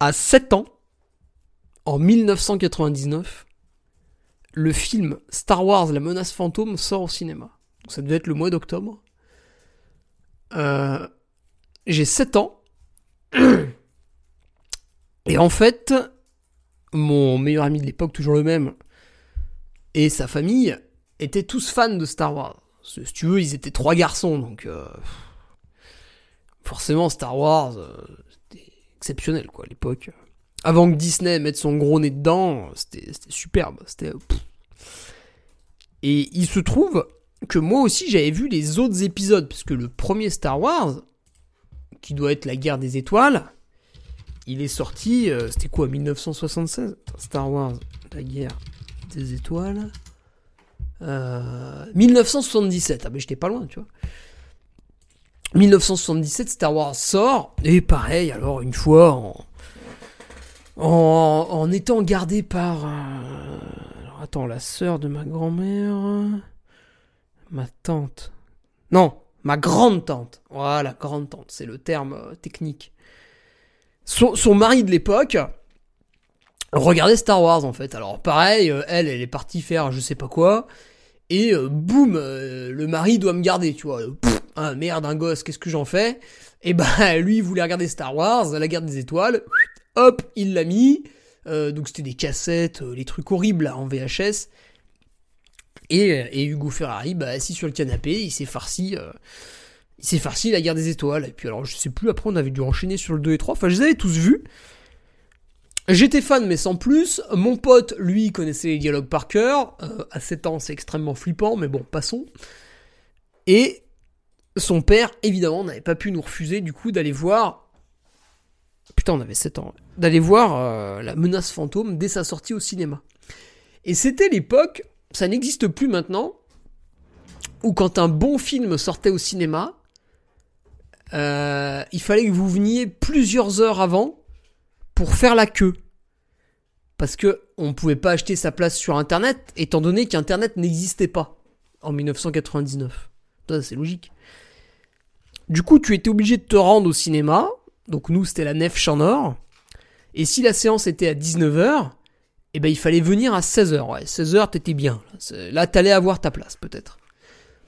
À 7 ans, en 1999, le film Star Wars La menace fantôme sort au cinéma. Donc ça devait être le mois d'octobre. Euh, J'ai 7 ans. Et en fait, mon meilleur ami de l'époque, toujours le même, et sa famille étaient tous fans de Star Wars. Si tu veux, ils étaient trois garçons, donc euh, forcément Star Wars, euh, exceptionnel quoi à l'époque. Avant que Disney mette son gros nez dedans, c'était superbe. C'était et il se trouve que moi aussi j'avais vu les autres épisodes, puisque le premier Star Wars, qui doit être la guerre des étoiles, il est sorti, euh, c'était quoi, 1976 Star Wars, la guerre des étoiles. Euh, 1977, ah mais j'étais pas loin, tu vois. 1977, Star Wars sort, et pareil, alors une fois, en, en, étant gardé par... euh, attends, la sœur de ma grand-mère... Ma tante... Non, ma grande-tante. Voilà, grande-tante, c'est le terme euh, technique. Son, mari de l'époque regardait Star Wars en fait. Alors pareil, euh, elle, elle est partie faire je sais pas quoi, et boum, le mari doit me garder, tu vois. Ah merde, un gosse, qu'est-ce que j'en fais? Et bah lui, il voulait regarder Star Wars, la guerre des étoiles, hop, il l'a mis. Euh, donc c'était des cassettes, euh, les trucs horribles en VHS. Et, Hugo Ferrari, bah, assis sur le canapé, il s'est farci... euh, il s'est farci la guerre des étoiles. Et puis alors, je sais plus, après on avait dû enchaîner sur le 2 et 3. Enfin, je les avais tous vus. J'étais fan, mais sans plus. Mon pote, lui, connaissait les dialogues par cœur. À 7 ans, c'est extrêmement flippant, mais bon, passons. Et son père, évidemment, n'avait pas pu nous refuser, du coup, d'aller voir. Putain, on avait 7 ans. D'aller voir euh, La menace fantôme dès sa sortie au cinéma. Et c'était l'époque, ça n'existe plus maintenant, où quand un bon film sortait au cinéma, euh, il fallait que vous veniez plusieurs heures avant pour faire la queue. Parce que on pouvait pas acheter sa place sur internet, étant donné qu'internet n'existait pas en 1999. Ça, c'est logique. Du coup, tu étais obligé de te rendre au cinéma. Donc nous, c'était la Nef Champ Nord. Et si la séance était à 19h, eh ben il fallait venir à 16h. Ouais, 16h, t'étais bien. Là, t'allais avoir ta place, peut-être.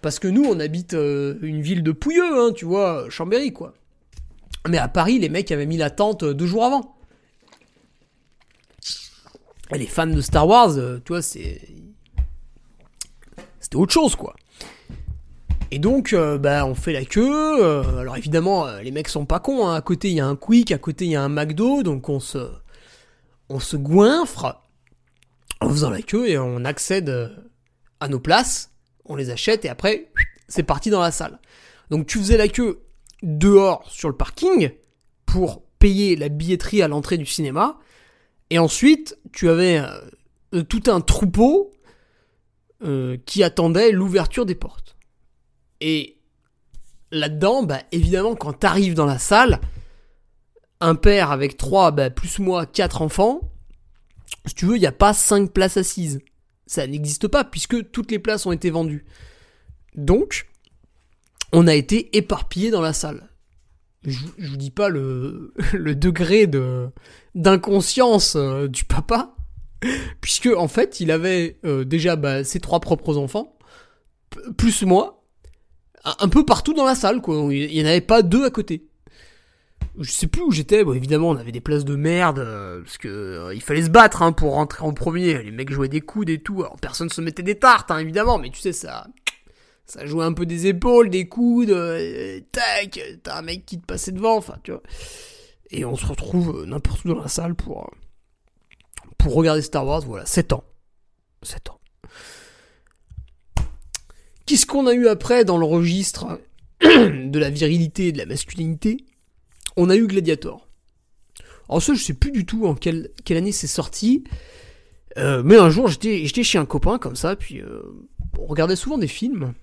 Parce que nous, on habite euh, une ville de Pouilleux, hein, tu vois, Chambéry, quoi. Mais à Paris, les mecs avaient mis la tente euh, deux jours avant. Et les fans de Star Wars, euh, tu vois, c'est. C'était autre chose, quoi. Et donc, euh, bah, on fait la queue. euh, alors évidemment, euh, les mecs sont pas cons. hein. À côté, il y a un Quick, à côté, il y a un McDo. Donc, on se. On se goinfre en faisant la queue et on accède à nos places. On les achète et après, c'est parti dans la salle. Donc, tu faisais la queue dehors sur le parking pour payer la billetterie à l'entrée du cinéma. Et ensuite, tu avais tout un troupeau qui attendait l'ouverture des portes. Et là-dedans, bah, évidemment, quand t'arrives dans la salle, un père avec trois, bah, plus moi, quatre enfants, si tu veux, il n'y a pas cinq places assises. Ça n'existe pas puisque toutes les places ont été vendues. Donc, on a été éparpillés dans la salle. Je, je vous dis pas le, degré de d'inconscience euh, du papa, puisque en fait, il avait euh, déjà bah, ses trois propres enfants, plus moi, un peu partout dans la salle, quoi. Il y en avait pas deux à côté. Je sais plus où j'étais. Bon, évidemment, on avait des places de merde euh, parce que euh, il fallait se battre hein, pour rentrer en premier. Les mecs jouaient des coudes et tout. Alors personne se mettait des tartes, hein, évidemment, mais tu sais ça. Ça jouait un peu des épaules, des coudes, euh, tac, t'as un mec qui te passait devant, enfin, tu vois. Et on se retrouve euh, n'importe où dans la salle pour, pour regarder Star Wars, voilà, 7 ans. 7 ans. Qu'est-ce qu'on a eu après dans le registre de la virilité et de la masculinité? On a eu Gladiator. Alors ça, je sais plus du tout en quelle, année c'est sorti. Euh, mais un jour, j'étais chez un copain comme ça, puis euh, on regardait souvent des films.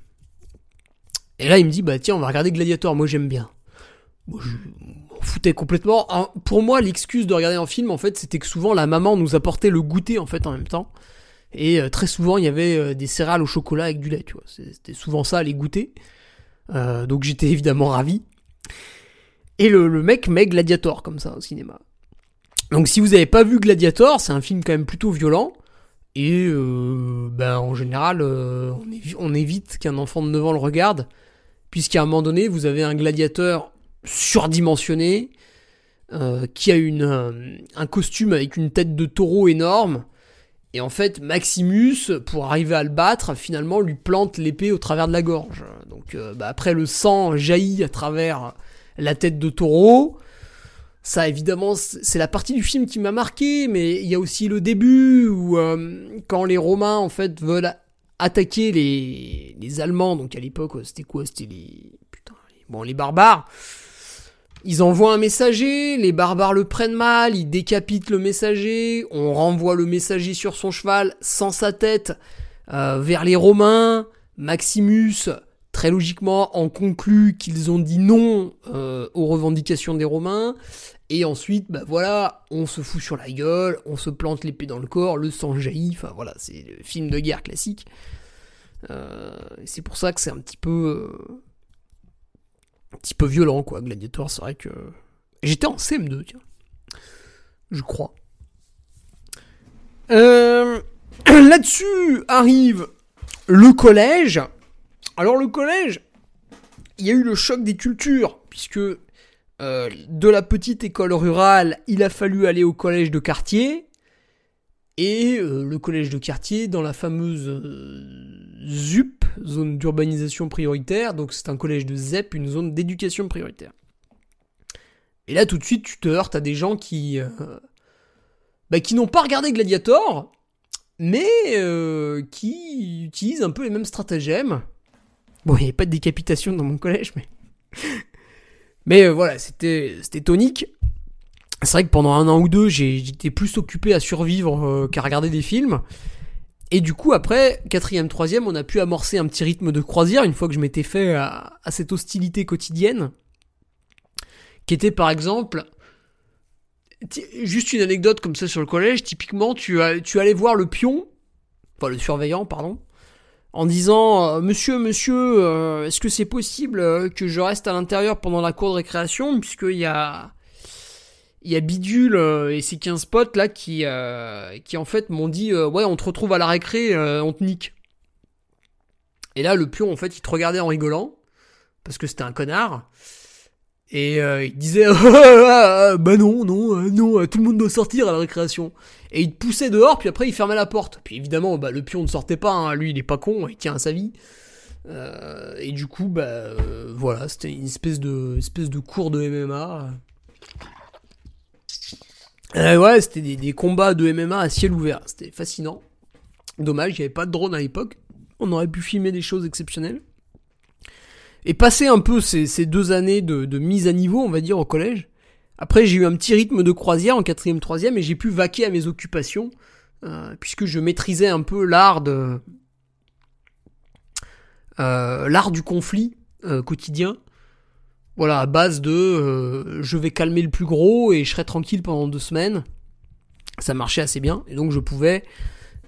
Et là, il me dit, bah tiens, on va regarder Gladiator, moi j'aime bien. Moi, je m'en foutais complètement. Pour moi, l'excuse de regarder un film, en fait, c'était que souvent la maman nous apportait le goûter, en fait, en même temps. Et euh, très souvent, il y avait euh, des céréales au chocolat avec du lait, tu vois. C'était souvent ça, les goûters. Euh, donc j'étais évidemment ravi. Et le, mec met Gladiator, comme ça, au cinéma. Donc si vous avez pas vu Gladiator, c'est un film quand même plutôt violent. Et ben, en général, on, évi- on évite qu'un enfant de 9 ans le regarde, puisqu'à un moment donné, vous avez un gladiateur surdimensionné, qui a une, un costume avec une tête de taureau énorme, et en fait, Maximus, pour arriver à le battre, finalement, lui plante l'épée au travers de la gorge. Donc euh, bah, après, le sang jaillit à travers la tête de taureau. Ça, évidemment, c'est la partie du film qui m'a marqué, mais il y a aussi le début où, euh, quand les Romains, en fait, veulent attaquer les, Allemands, donc à l'époque, c'était quoi? C'était les... Putain, bon, les barbares. Ils envoient un messager, les barbares le prennent mal, ils décapitent le messager, on renvoie le messager sur son cheval sans sa tête euh, vers les Romains. Maximus, très logiquement, en conclut qu'ils ont dit non euh, aux revendications des Romains. Et ensuite, bah voilà, on se fout sur la gueule, on se plante l'épée dans le corps, le sang jaillit, enfin voilà, c'est le film de guerre classique. Euh, c'est pour ça que c'est un petit peu... un petit peu violent, quoi, Gladiator, c'est vrai que... J'étais en CM2, tiens. Je crois. Euh, Là-dessus arrive le collège. Alors le collège, il y a eu le choc des cultures, puisque euh, de la petite école rurale, il a fallu aller au collège de quartier. Et euh, le collège de quartier dans la fameuse euh, ZUP, zone d'urbanisation prioritaire, donc c'est un collège de ZEP, une zone d'éducation prioritaire. Et là tout de suite tu te heurtes à des gens qui, euh, bah, qui n'ont pas regardé Gladiator, mais qui utilisent un peu les mêmes stratagèmes. Bon, il n'y avait pas de décapitation dans mon collège, mais... mais voilà, c'était tonique. C'est vrai que pendant un an ou deux, j'étais plus occupé à survivre euh, qu'à regarder des films. Et du coup, après, quatrième, troisième, on a pu amorcer un petit rythme de croisière une fois que je m'étais fait à, à cette hostilité quotidienne. Qui était par exemple, juste une anecdote comme ça sur le collège, typiquement, tu, tu allais voir le pion, enfin le surveillant, pardon, en disant euh, Monsieur, monsieur, euh, est-ce que c'est possible euh, que je reste à l'intérieur pendant la cour de récréation Puisqu'il y a, il y a Bidule euh, et ses 15 potes là qui, euh, qui en fait m'ont dit euh, Ouais, on te retrouve à la récré, on te nique. Et là, le pion, en fait, il te regardait en rigolant, parce que c'était un connard. Et il disait Ah, ah, bah non non non tout le monde doit sortir à la récréation et il te poussait dehors puis après il fermait la porte puis évidemment bah, le pion ne sortait pas hein. lui il est pas con il tient à sa vie et du coup bah voilà c'était une espèce de espèce de cours de MMA Euh, ouais c'était des, des combats de MMA à ciel ouvert c'était fascinant dommage il n'y avait pas de drone à l'époque on aurait pu filmer des choses exceptionnelles et passer un peu ces, ces deux années de, de mise à niveau, on va dire, au collège. Après, j'ai eu un petit rythme de croisière en quatrième, troisième, et j'ai pu vaquer à mes occupations, euh, puisque je maîtrisais un peu l'art de euh, l'art du conflit euh, quotidien. Voilà, à base de euh, je vais calmer le plus gros et je serai tranquille pendant deux semaines. Ça marchait assez bien, et donc je pouvais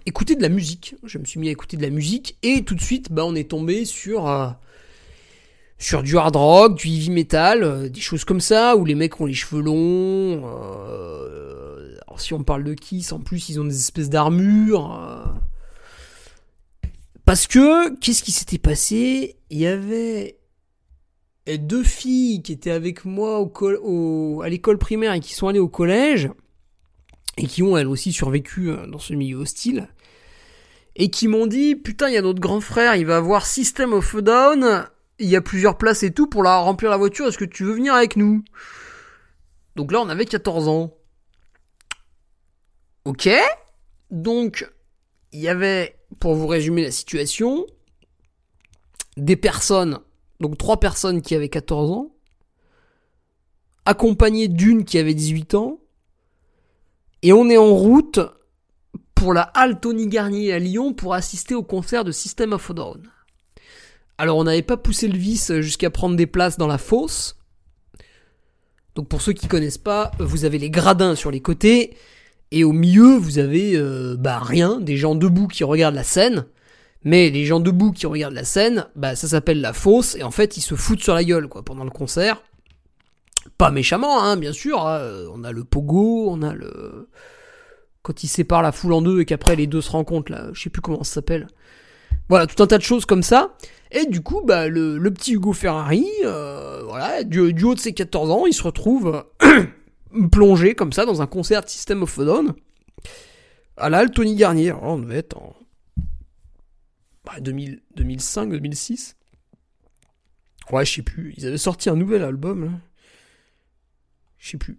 écouter de la musique. Je me suis mis à écouter de la musique et tout de suite, bah, on est tombé sur euh, sur du hard rock, du heavy metal, euh, des choses comme ça où les mecs ont les cheveux longs. Euh, alors si on parle de Kiss, en plus ils ont des espèces d'armures. parce que qu'est-ce qui s'était passé? Il y avait deux filles qui étaient avec moi au, à l'école primaire et qui sont allées au collège et qui ont elles aussi survécu dans ce milieu hostile et qui m'ont dit putain il y a notre grand frère il va avoir System of a Down il y a plusieurs places et tout pour la remplir la voiture est-ce que tu veux venir avec nous? Donc là on avait 14 ans. Ok. Donc il y avait pour vous résumer la situation des personnes donc trois personnes qui avaient 14 ans accompagnées d'une qui avait 18 ans et on est en route pour la halle Tony Garnier à Lyon pour assister au concert de System of a Down. Alors on n'avait pas poussé le vice jusqu'à prendre des places dans la fosse. Donc pour ceux qui connaissent pas, vous avez les gradins sur les côtés et au milieu vous avez euh, bah rien, des gens debout qui regardent la scène. Mais les gens debout qui regardent la scène, bah ça s'appelle la fosse et en fait ils se foutent sur la gueule quoi pendant le concert. Pas méchamment hein, bien sûr. Hein. On a le pogo, on a le quand il sépare la foule en deux et qu'après les deux se rencontrent là, je sais plus comment ça s'appelle. Voilà, tout un tas de choses comme ça. Et du coup, bah, le, petit Hugo Ferrari, euh, voilà, du, haut de ses 14 ans, il se retrouve plongé comme ça dans un concert de System of a Down. À la Tony Garnier. on devait être en 2005, 2006. Ouais, je sais plus. Ils avaient sorti un nouvel album. Je sais plus.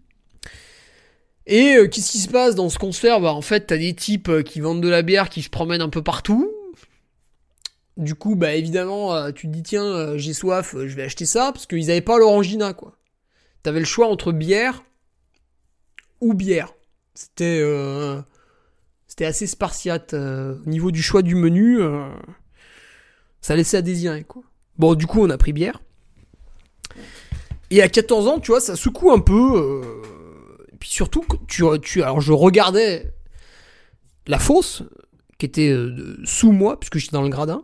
Et euh, qu'est-ce qui se passe dans ce concert? Bah en fait, t'as des types euh, qui vendent de la bière qui se promènent un peu partout. Du coup, bah évidemment, euh, tu te dis tiens, j'ai soif, je vais acheter ça parce qu'ils avaient pas l'orangina quoi. T'avais le choix entre bière ou bière. C'était c'était assez spartiate au niveau du choix du menu. ça laissait à désirer quoi. Bon, du coup, on a pris bière. Et à 14 ans, tu vois, ça secoue un peu puis surtout, tu, tu, alors je regardais la fosse qui était euh, sous moi, puisque j'étais dans le gradin,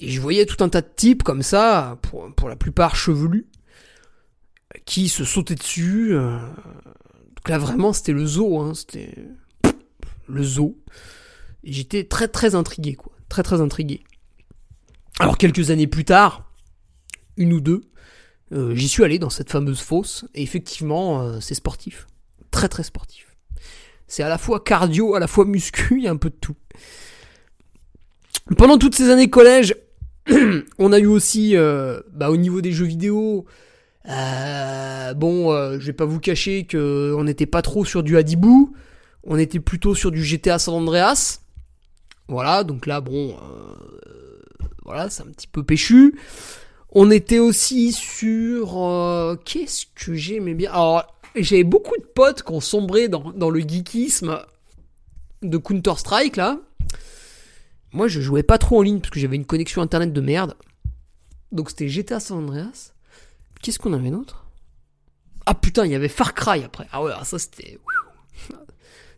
et je voyais tout un tas de types comme ça, pour, pour la plupart chevelus, qui se sautaient dessus. Euh. Donc là, vraiment, c'était le zoo, hein, c'était le zoo. J'étais très très intrigué, quoi. Très très intrigué. Alors quelques années plus tard, une ou deux, euh, j'y suis allé dans cette fameuse fosse, et effectivement, euh, c'est sportif. Très très sportif. C'est à la fois cardio, à la fois muscu, il y a un peu de tout. Pendant toutes ces années collège, on a eu aussi, euh, bah, au niveau des jeux vidéo, bon, je vais pas vous cacher que on n'était pas trop sur du Hadibou, on était plutôt sur du GTA San Andreas. Voilà, donc là, bon, voilà, c'est un petit peu péchu. On était aussi sur... Euh, qu'est-ce que j'aimais bien? Alors, j'avais beaucoup de potes qui ont sombré dans, le geekisme de Counter-Strike, là. Moi, je jouais pas trop en ligne parce que j'avais une connexion internet de merde. Donc c'était GTA San Andreas. Qu'est-ce qu'on avait d'autre? Ah putain, il y avait Far Cry après. Ah ouais, ça c'était...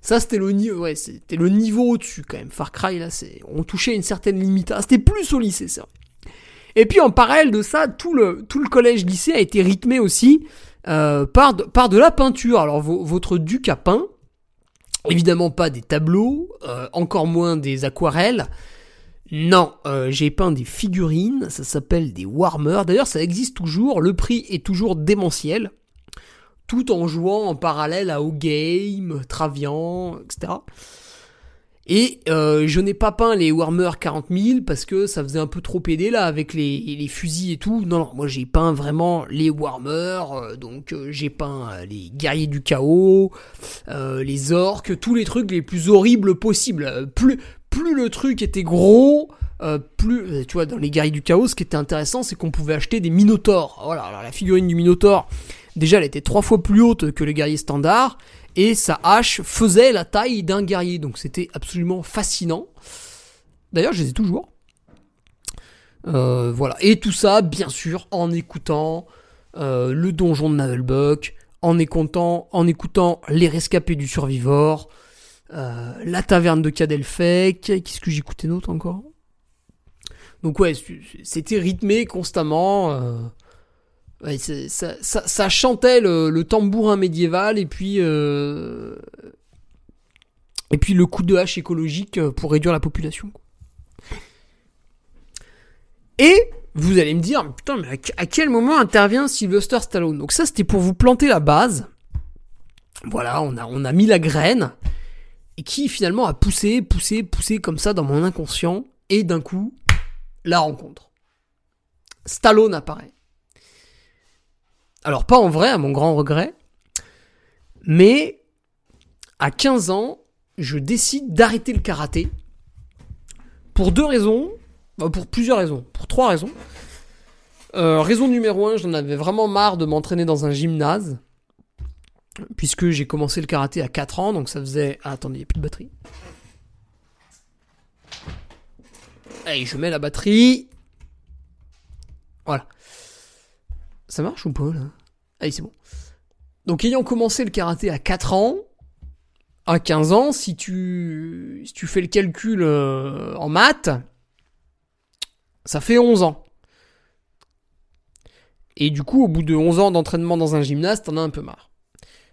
Ça c'était le niveau, le niveau au-dessus quand même. Far Cry là, on touchait une certaine limite. Ah, c'était plus au lycée, c'est vrai. Et puis en parallèle de ça, tout le, tout le collège-lycée a été rythmé aussi euh, par, de, par de la peinture. Alors votre duc a peint, évidemment pas des tableaux, euh, encore moins des aquarelles. Non, euh, j'ai peint des figurines, ça s'appelle des warmers. D'ailleurs, ça existe toujours, le prix est toujours démentiel. Tout en jouant en parallèle à O-Game, Travian, etc. Et euh, je n'ai pas peint les Warmer 40 000 parce que ça faisait un peu trop pédé là avec les, les fusils et tout. Non, non, moi j'ai peint vraiment les Warmer, euh, donc euh, j'ai peint les guerriers du chaos, les orques, tous les trucs les plus horribles possibles. Plus, plus le truc était gros, plus, tu vois, dans les guerriers du chaos, ce qui était intéressant, c'est qu'on pouvait acheter des minotaures. Voilà, alors la figurine du minotaure, déjà elle était trois fois plus haute que le guerrier standard et sa hache faisait la taille d'un guerrier. Donc c'était absolument fascinant. D'ailleurs, je les ai toujours. Euh, voilà. Et tout ça, bien sûr, en écoutant euh, le donjon de Navelbuck, en écoutant, en écoutant les rescapés du Survivor, euh, La Taverne de Cadelfec, qu'est-ce que j'écoutais d'autre encore? Donc ouais, c'était rythmé constamment. Euh, ouais, ça, ça, ça, chantait le, le, tambourin médiéval et puis euh, et puis le coup de hache écologique pour réduire la population. Et vous allez me dire, putain, mais à quel moment intervient Sylvester Stallone? Donc ça, c'était pour vous planter la base. Voilà, on a, on a mis la graine, et qui finalement a poussé, poussé, poussé comme ça dans mon inconscient, et d'un coup, la rencontre. Stallone apparaît. Alors pas en vrai, à mon grand regret, mais à 15 ans, je décide d'arrêter le karaté. Pour deux raisons, pour plusieurs raisons, pour trois raisons. Euh, raison numéro un, j'en avais vraiment marre de m'entraîner dans un gymnase. Puisque j'ai commencé le karaté à 4 ans, donc ça faisait. Ah, attendez, il n'y a plus de batterie. Allez, je mets la batterie. Voilà. Ça marche ou pas là? Allez, c'est bon. Donc ayant commencé le karaté à 4 ans, à 15 ans, si tu, si tu fais le calcul euh, en maths, ça fait 11 ans. Et du coup, au bout de 11 ans d'entraînement dans un gymnase, t'en as un peu marre.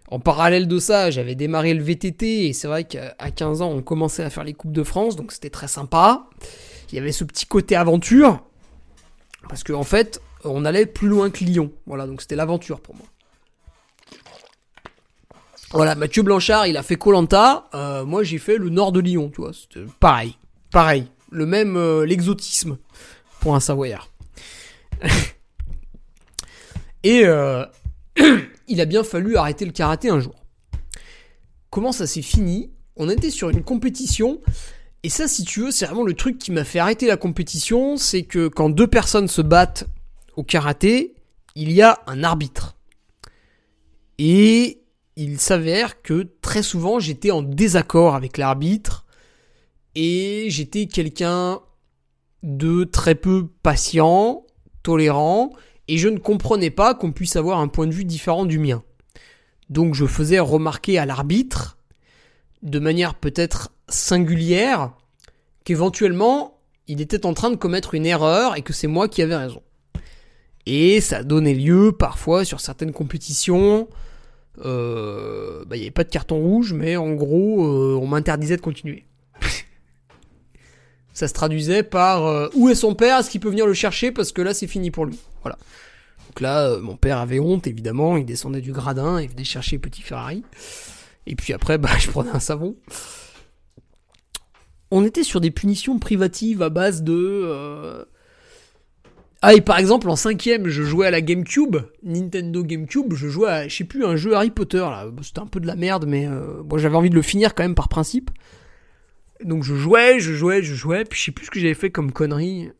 En parallèle de ça, j'avais démarré le VTT et c'est vrai qu'à 15 ans, on commençait à faire les Coupes de France, donc c'était très sympa. Il y avait ce petit côté aventure, parce qu'en en fait, on allait plus loin que Lyon. Voilà, donc c'était l'aventure pour moi. Voilà, Mathieu Blanchard, il a fait Colanta. Euh, moi, j'ai fait le nord de Lyon, tu vois. Pareil, pareil, le même, euh, l'exotisme pour un Savoyard. Et euh, il a bien fallu arrêter le karaté un jour. Comment ça s'est fini? On était sur une compétition. Et ça, si tu veux, c'est vraiment le truc qui m'a fait arrêter la compétition. C'est que quand deux personnes se battent au karaté, il y a un arbitre. Et il s'avère que très souvent j'étais en désaccord avec l'arbitre. Et j'étais quelqu'un de très peu patient, tolérant, et je ne comprenais pas qu'on puisse avoir un point de vue différent du mien. Donc je faisais remarquer à l'arbitre, de manière peut-être singulière, qu'éventuellement il était en train de commettre une erreur et que c'est moi qui avais raison. Et ça donnait lieu parfois sur certaines compétitions, euh, bah, il n'y avait pas de carton rouge, mais en gros euh, on m'interdisait de continuer. ça se traduisait par euh, où est son père, est-ce qu'il peut venir le chercher? Parce que là c'est fini pour lui. Voilà. Donc là, mon père avait honte, évidemment, il descendait du gradin, il venait chercher petit Ferrari. Et puis après, bah, je prenais un savon. On était sur des punitions privatives à base de... Ah, et par exemple, en cinquième, je jouais à la GameCube, Nintendo GameCube, je jouais à, je sais plus, un jeu Harry Potter, là. C'était un peu de la merde, mais euh, bon, j'avais envie de le finir quand même par principe. Donc je jouais, je jouais, je jouais, puis je sais plus ce que j'avais fait comme connerie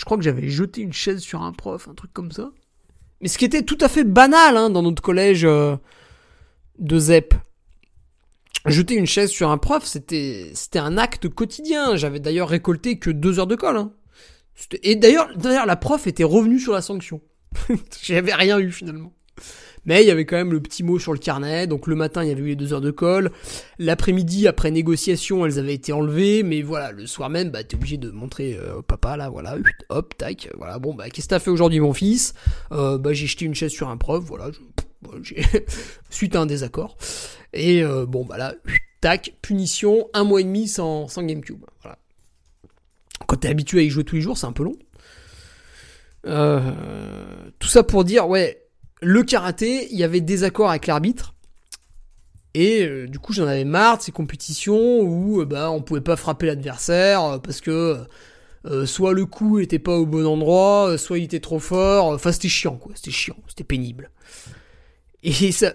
je crois que j'avais jeté une chaise sur un prof, un truc comme ça. Mais ce qui était tout à fait banal hein, dans notre collège euh, de ZEP. Jeter une chaise sur un prof, c'était c'était un acte quotidien. J'avais d'ailleurs récolté que deux heures de colle. Hein. Et d'ailleurs, d'ailleurs, la prof était revenue sur la sanction. J'avais rien eu finalement. Mais il y avait quand même le petit mot sur le carnet. Donc le matin, il y avait eu les deux heures de colle. L'après-midi, après négociation, elles avaient été enlevées. Mais voilà, le soir même, bah, t'es obligé de montrer euh, papa, là, voilà, hop, tac. Voilà, bon, bah, qu'est-ce que t'as fait aujourd'hui, mon fils? Euh, Bah, j'ai jeté une chaise sur un prof, voilà. suite à un désaccord. Et euh, bon, bah là, tac, punition, un mois et demi sans, sans GameCube. Voilà. Quand t'es habitué à y jouer tous les jours, c'est un peu long. tout ça pour dire, ouais, le karaté, il y avait des accords avec l'arbitre. Et euh, du coup, j'en avais marre de ces compétitions où euh, bah, on pouvait pas frapper l'adversaire euh, parce que soit le coup était pas au bon endroit, soit il était trop fort. Enfin, c'était chiant, quoi. C'était chiant, c'était pénible. Et ça,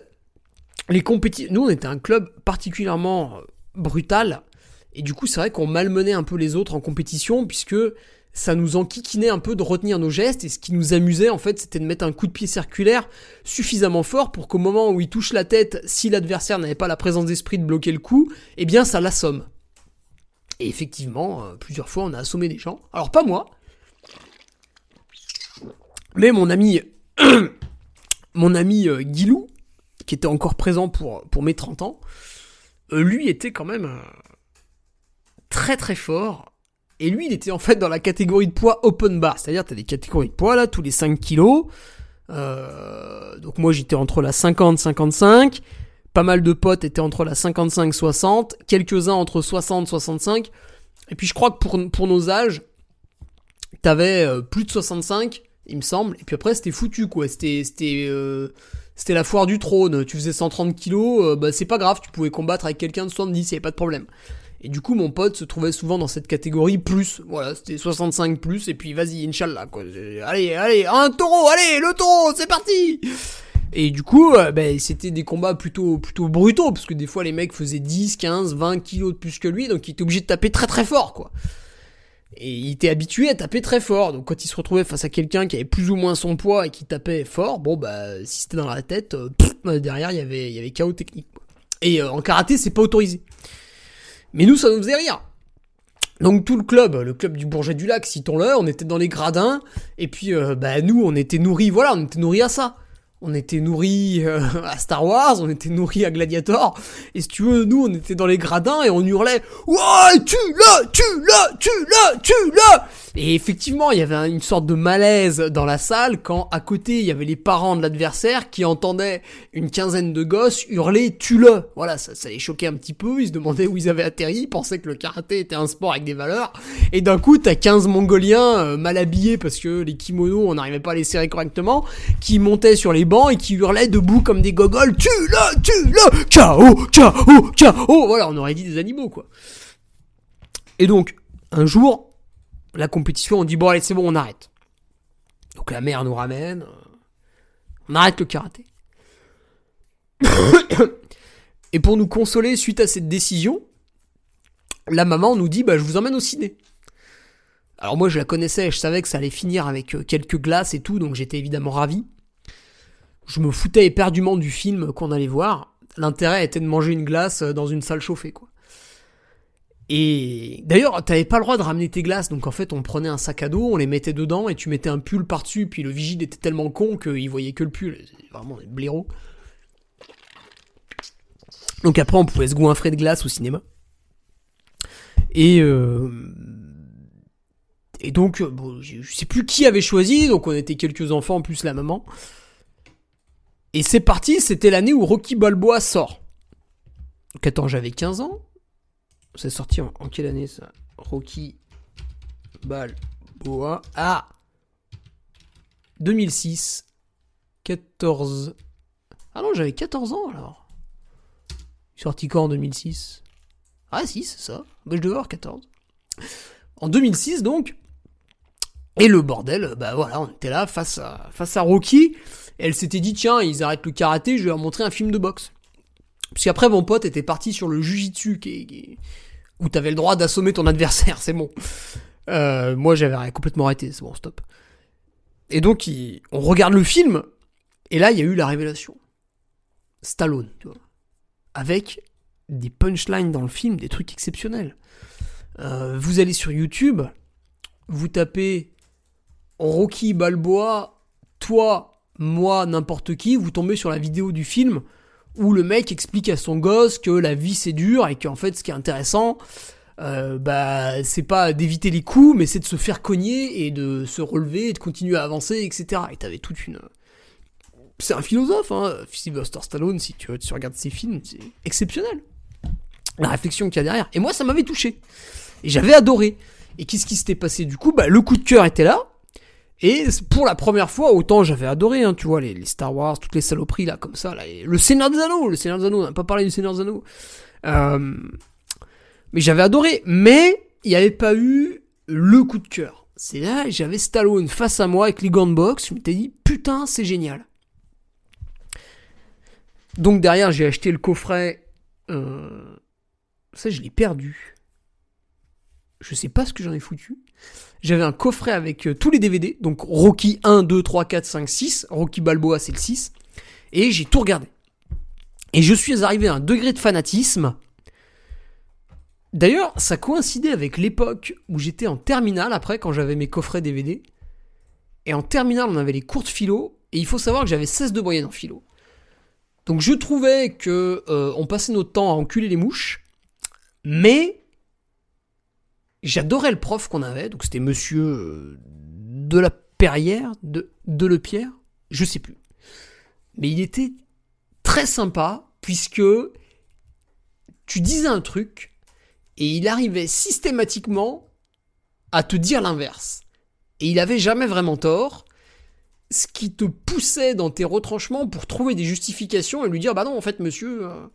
les compétitions. Nous, on était un club particulièrement brutal. Et du coup, c'est vrai qu'on malmenait un peu les autres en compétition puisque ça nous enquiquinait un peu de retenir nos gestes et ce qui nous amusait en fait c'était de mettre un coup de pied circulaire suffisamment fort pour qu'au moment où il touche la tête, si l'adversaire n'avait pas la présence d'esprit de bloquer le coup, eh bien ça l'assomme. Et effectivement, euh, plusieurs fois on a assommé des gens. Alors pas moi, mais mon ami, mon ami euh, Guilou, qui était encore présent pour, mes 30 ans, euh, lui était quand même très très fort. Et lui, il était en fait dans la catégorie de poids open bar. C'est-à-dire, tu as des catégories de poids là, tous les 5 kilos. Euh, donc moi, j'étais entre la 50-55. Pas mal de potes étaient entre la 55-60. Quelques-uns entre 60-65. Et puis je crois que pour, pour nos âges, t'avais euh, plus de 65, il me semble. Et puis après, c'était foutu, quoi. C'était, c'était, euh, la foire du trône. Tu faisais 130 kilos, euh, bah c'est pas grave, tu pouvais combattre avec quelqu'un de 70, y avait pas de problème. Et du coup, mon pote se trouvait souvent dans cette catégorie plus. Voilà, c'était 65 plus, et puis vas-y, Inch'Allah, quoi. Allez, allez, un taureau, allez, le taureau, c'est parti Et du coup, euh, ben, c'était des combats plutôt, plutôt brutaux, parce que des fois, les mecs faisaient 10, 15, 20 kilos de plus que lui, donc il était obligé de taper très très fort, quoi. Et il était habitué à taper très fort, donc quand il se retrouvait face à quelqu'un qui avait plus ou moins son poids et qui tapait fort, bon bah si c'était dans la tête, euh, derrière il y avait il chaos technique. Et euh, en karaté c'est pas autorisé. Mais nous ça nous faisait rire. Donc tout le club, le club du Bourget du Lac, citons-le, on était dans les gradins et puis euh, bah nous on était nourris, voilà, on était nourris à ça. On était nourris euh, à Star Wars, on était nourris à Gladiator. Et si tu veux, nous, on était dans les gradins et on hurlait Ouais, tu l'as, tu l'as, Et effectivement, il y avait un- une sorte de malaise dans la salle quand à côté, il y avait les parents de l'adversaire qui entendaient une quinzaine de gosses hurler tue-le. Voilà, ça, ça les choquait un petit peu, ils se demandaient où ils avaient atterri, ils pensaient que le karaté était un sport avec des valeurs. Et d'un coup, t'as 15 mongoliens euh, mal habillés parce que les kimonos, on n'arrivait pas à les serrer correctement, qui montaient sur les bancs et qui hurlaient debout comme des gogoles tue-le, tue-le, KO, KO, KO. Voilà, on aurait dit des animaux, quoi. Et donc, un jour, la compétition, on dit bon allez c'est bon on arrête. Donc la mère nous ramène, on arrête le karaté. Et pour nous consoler suite à cette décision, la maman nous dit bah je vous emmène au ciné. Alors moi je la connaissais, je savais que ça allait finir avec euh, quelques glaces et tout, donc j'étais évidemment ravi. Je me foutais éperdument du film qu'on allait voir. L'intérêt était de manger une glace euh, dans une salle chauffée quoi. Et d'ailleurs, t'avais pas le droit de ramener tes glaces, donc en fait, on prenait un sac à dos, on les mettait dedans, et tu mettais un pull par-dessus, puis le vigile était tellement con qu'il voyait que le pull. Vraiment des blaireaux. Donc après, on pouvait se goinfrer de glace au cinéma. Et euh, et donc, euh, bon, je je sais plus qui avait choisi, donc on était quelques enfants, en plus la maman. Et c'est parti, c'était l'année où Rocky Balboa sort. Donc attends, j'avais 15 ans c'est sorti en, quelle année ça? Rocky Balboa. Ah 2006. 14. Ah non, j'avais 14 ans alors. Sorti quand en 2006 Ah si, c'est ça. Bah, je devais avoir 14. En 2006 donc. Et le bordel, bah voilà, on était là face à, face à Rocky. Elle s'était dit, tiens, ils arrêtent le karaté, je vais leur montrer un film de boxe. Parce qu'après, mon pote était parti sur le jujitsu, qui qui est- où t'avais le droit d'assommer ton adversaire, c'est bon. Euh, moi, j'avais complètement arrêté, c'est bon, stop. Et donc, on regarde le film, et là, il y a eu la révélation. Stallone, tu vois. Avec des punchlines dans le film, des trucs exceptionnels. Euh, vous allez sur YouTube, vous tapez Rocky Balboa, toi, moi, n'importe qui, vous tombez sur la vidéo du film où le mec explique à son gosse que la vie c'est dur et qu'en fait ce qui est intéressant, euh, bah c'est pas d'éviter les coups, mais c'est de se faire cogner et de se relever et de continuer à avancer, etc. Et t'avais toute une. C'est un philosophe, hein, Sylvester Stallone, si tu, tu regardes ses films, c'est exceptionnel. La réflexion qu'il y a derrière. Et moi, ça m'avait touché. Et j'avais adoré. Et qu'est-ce qui s'était passé? Du coup Bah, le coup de cœur était là. Et pour la première fois, autant j'avais adoré, hein, tu vois, les, Star Wars, toutes les saloperies là, comme ça, le Seigneur des Anneaux, le Seigneur des Anneaux, on n'a pas parlé du Seigneur des Anneaux. Euh, mais j'avais adoré, mais il n'y avait pas eu le coup de cœur. C'est là, j'avais Stallone face à moi avec les gants de boxe, je m'étais dit, putain, c'est génial. Donc derrière, j'ai acheté le coffret, euh, ça je l'ai perdu. Je sais pas ce que j'en ai foutu. J'avais un coffret avec euh, tous les DVD, donc Rocky 1, 2, 3, 4, 5, 6. Rocky Balboa, c'est le 6. Et j'ai tout regardé. Et je suis arrivé à un degré de fanatisme. D'ailleurs, ça coïncidait avec l'époque où j'étais en terminale, après, quand j'avais mes coffrets DVD. Et en terminale, on avait les cours de philo. Et il faut savoir que j'avais 16 de moyenne en philo. Donc je trouvais que euh, on passait notre temps à enculer les mouches, mais j'adorais le prof qu'on avait, donc c'était monsieur euh, de la Perrière, de, de Le Pierre, je sais plus. Mais il était très sympa, puisque tu disais un truc, et il arrivait systématiquement à te dire l'inverse. Et il avait jamais vraiment tort, ce qui te poussait dans tes retranchements pour trouver des justifications et lui dire bah non en fait monsieur. euh.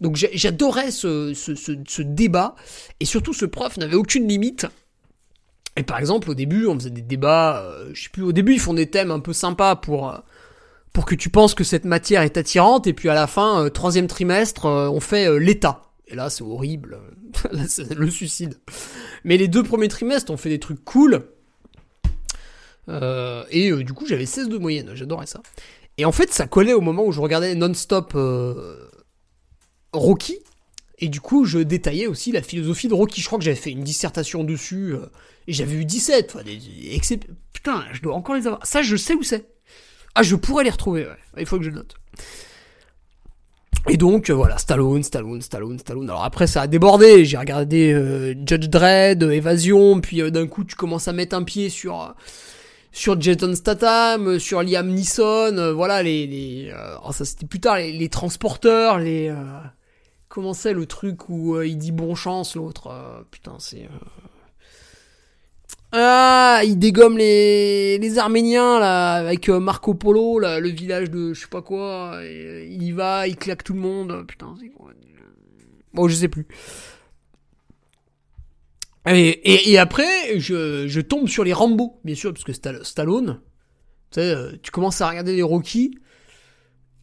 Donc j'adorais ce, ce, ce, débat et surtout ce prof n'avait aucune limite. Et par exemple au début on faisait des débats, euh, je sais plus au début ils font des thèmes un peu sympas pour euh, pour que tu penses que cette matière est attirante et puis à la fin euh, troisième trimestre euh, on fait l'état. Et là c'est horrible, Là, c'est le suicide. Mais les deux premiers trimestres on fait des trucs cool. Et du coup, j'avais 16 de moyenne, j'adorais ça. Et en fait, ça collait au moment où je regardais non-stop Rocky. Et du coup, je détaillais aussi la philosophie de Rocky. Je crois que j'avais fait une dissertation dessus. euh, et j'avais eu 17. Enfin, Putain, je dois encore les avoir. Ça, je sais où c'est. Ah, je pourrais les retrouver, ouais. Il faut que je note. Et donc, euh, voilà, Stallone, Stallone, Stallone, Stallone. Alors après, ça a débordé. J'ai regardé euh, Judge Dredd, Évasion. Puis d'un coup, tu commences à mettre un pied sur... sur Jason Statham, sur Liam Neeson, voilà les, les oh, ça c'était plus tard les, transporteurs, les comment c'est le truc où euh, il dit bon chance l'autre, euh, putain c'est euh, ah il dégomme les les Arméniens là avec Marco Polo là le village de je sais pas quoi, il y va, il claque tout le monde, putain c'est quoi bon je sais plus. Et, et, après, je, tombe sur les Rambo, bien sûr, parce que Stall- Stallone, tu tu commences à regarder les Rocky.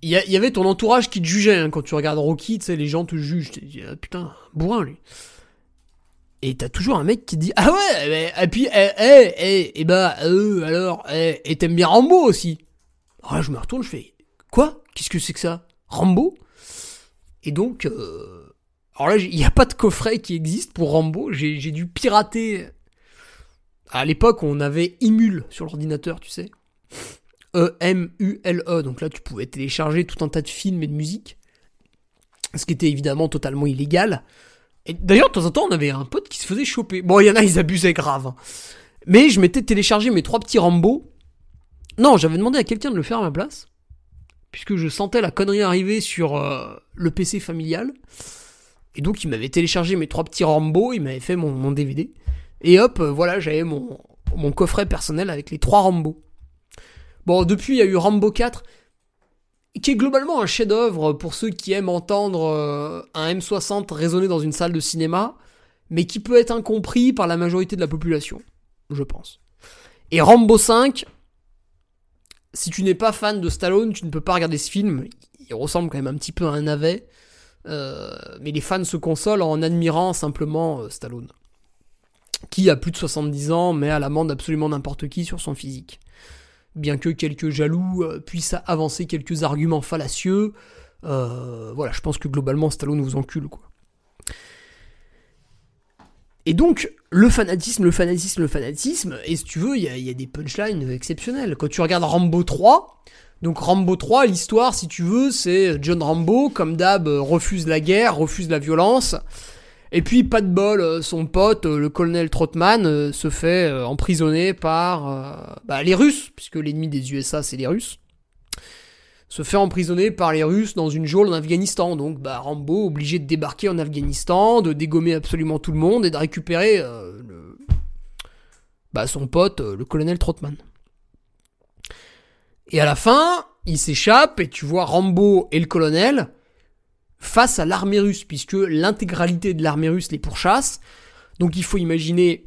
Il y, avait ton entourage qui te jugeait hein, quand tu regardes Rocky, tu sais, les gens te jugent. Tu dis, ah, putain, bourrin lui. Et t'as toujours un mec qui dit, ah ouais, mais- et puis, eh, eh, eh, eh bah, euh, alors, eh, et t'aimes bien Rambo aussi. Alors là, je me retourne, je fais, quoi? Qu'est-ce que c'est que ça? Rambo? Et donc, euh, alors là, il n'y a pas de coffret qui existe pour Rambo. J'ai dû pirater. À l'époque, on avait Emule sur l'ordinateur, tu sais. E-M-U-L-E. Donc là, tu pouvais télécharger tout un tas de films et de musique. Ce qui était évidemment totalement illégal. Et d'ailleurs, de temps en temps, on avait un pote qui se faisait choper. Bon, il y en a, ils abusaient grave. hein. Mais je m'étais téléchargé mes trois petits Rambo. Non, j'avais demandé à quelqu'un de le faire à ma place. Puisque je sentais la connerie arriver sur euh, le PC familial. Et donc il m'avait téléchargé mes trois petits Rambo, il m'avait fait mon, mon DVD. Et hop, euh, voilà, j'avais mon, mon coffret personnel avec les trois Rambo. Bon, depuis il y a eu Rambo 4, qui est globalement un chef-d'œuvre pour ceux qui aiment entendre euh, un M60 résonner dans une salle de cinéma, mais qui peut être incompris par la majorité de la population, je pense. Et Rambo 5, si tu n'es pas fan de Stallone, tu ne peux pas regarder ce film. Il ressemble quand même un petit peu à un navet. Euh, mais les fans se consolent en admirant simplement euh, Stallone. Qui a plus de 70 ans, mais à l'amende absolument n'importe qui sur son physique. Bien que quelques jaloux euh, puissent avancer quelques arguments fallacieux, euh, voilà, je pense que globalement Stallone vous encule, quoi. Et donc, le fanatisme, le fanatisme, le fanatisme, et si tu veux, il y a, des punchlines exceptionnelles. Quand tu regardes Rambo 3, donc Rambo 3, l'histoire, si tu veux, c'est John Rambo, comme d'hab, euh, refuse la guerre, refuse la violence. Et puis, pas de bol, euh, son pote, euh, le colonel Trotman, euh, se fait emprisonner par bah, les Russes, puisque l'ennemi des USA, c'est les Russes. Se fait emprisonner par les Russes dans une geôle en Afghanistan. Donc, bah, Rambo, obligé de débarquer en Afghanistan, de dégommer absolument tout le monde et de récupérer bah, son pote, le colonel Trotman. Et à la fin, il s'échappe et tu vois Rambo et le colonel face à l'armée russe, puisque l'intégralité de l'armée russe les pourchasse. Donc il faut imaginer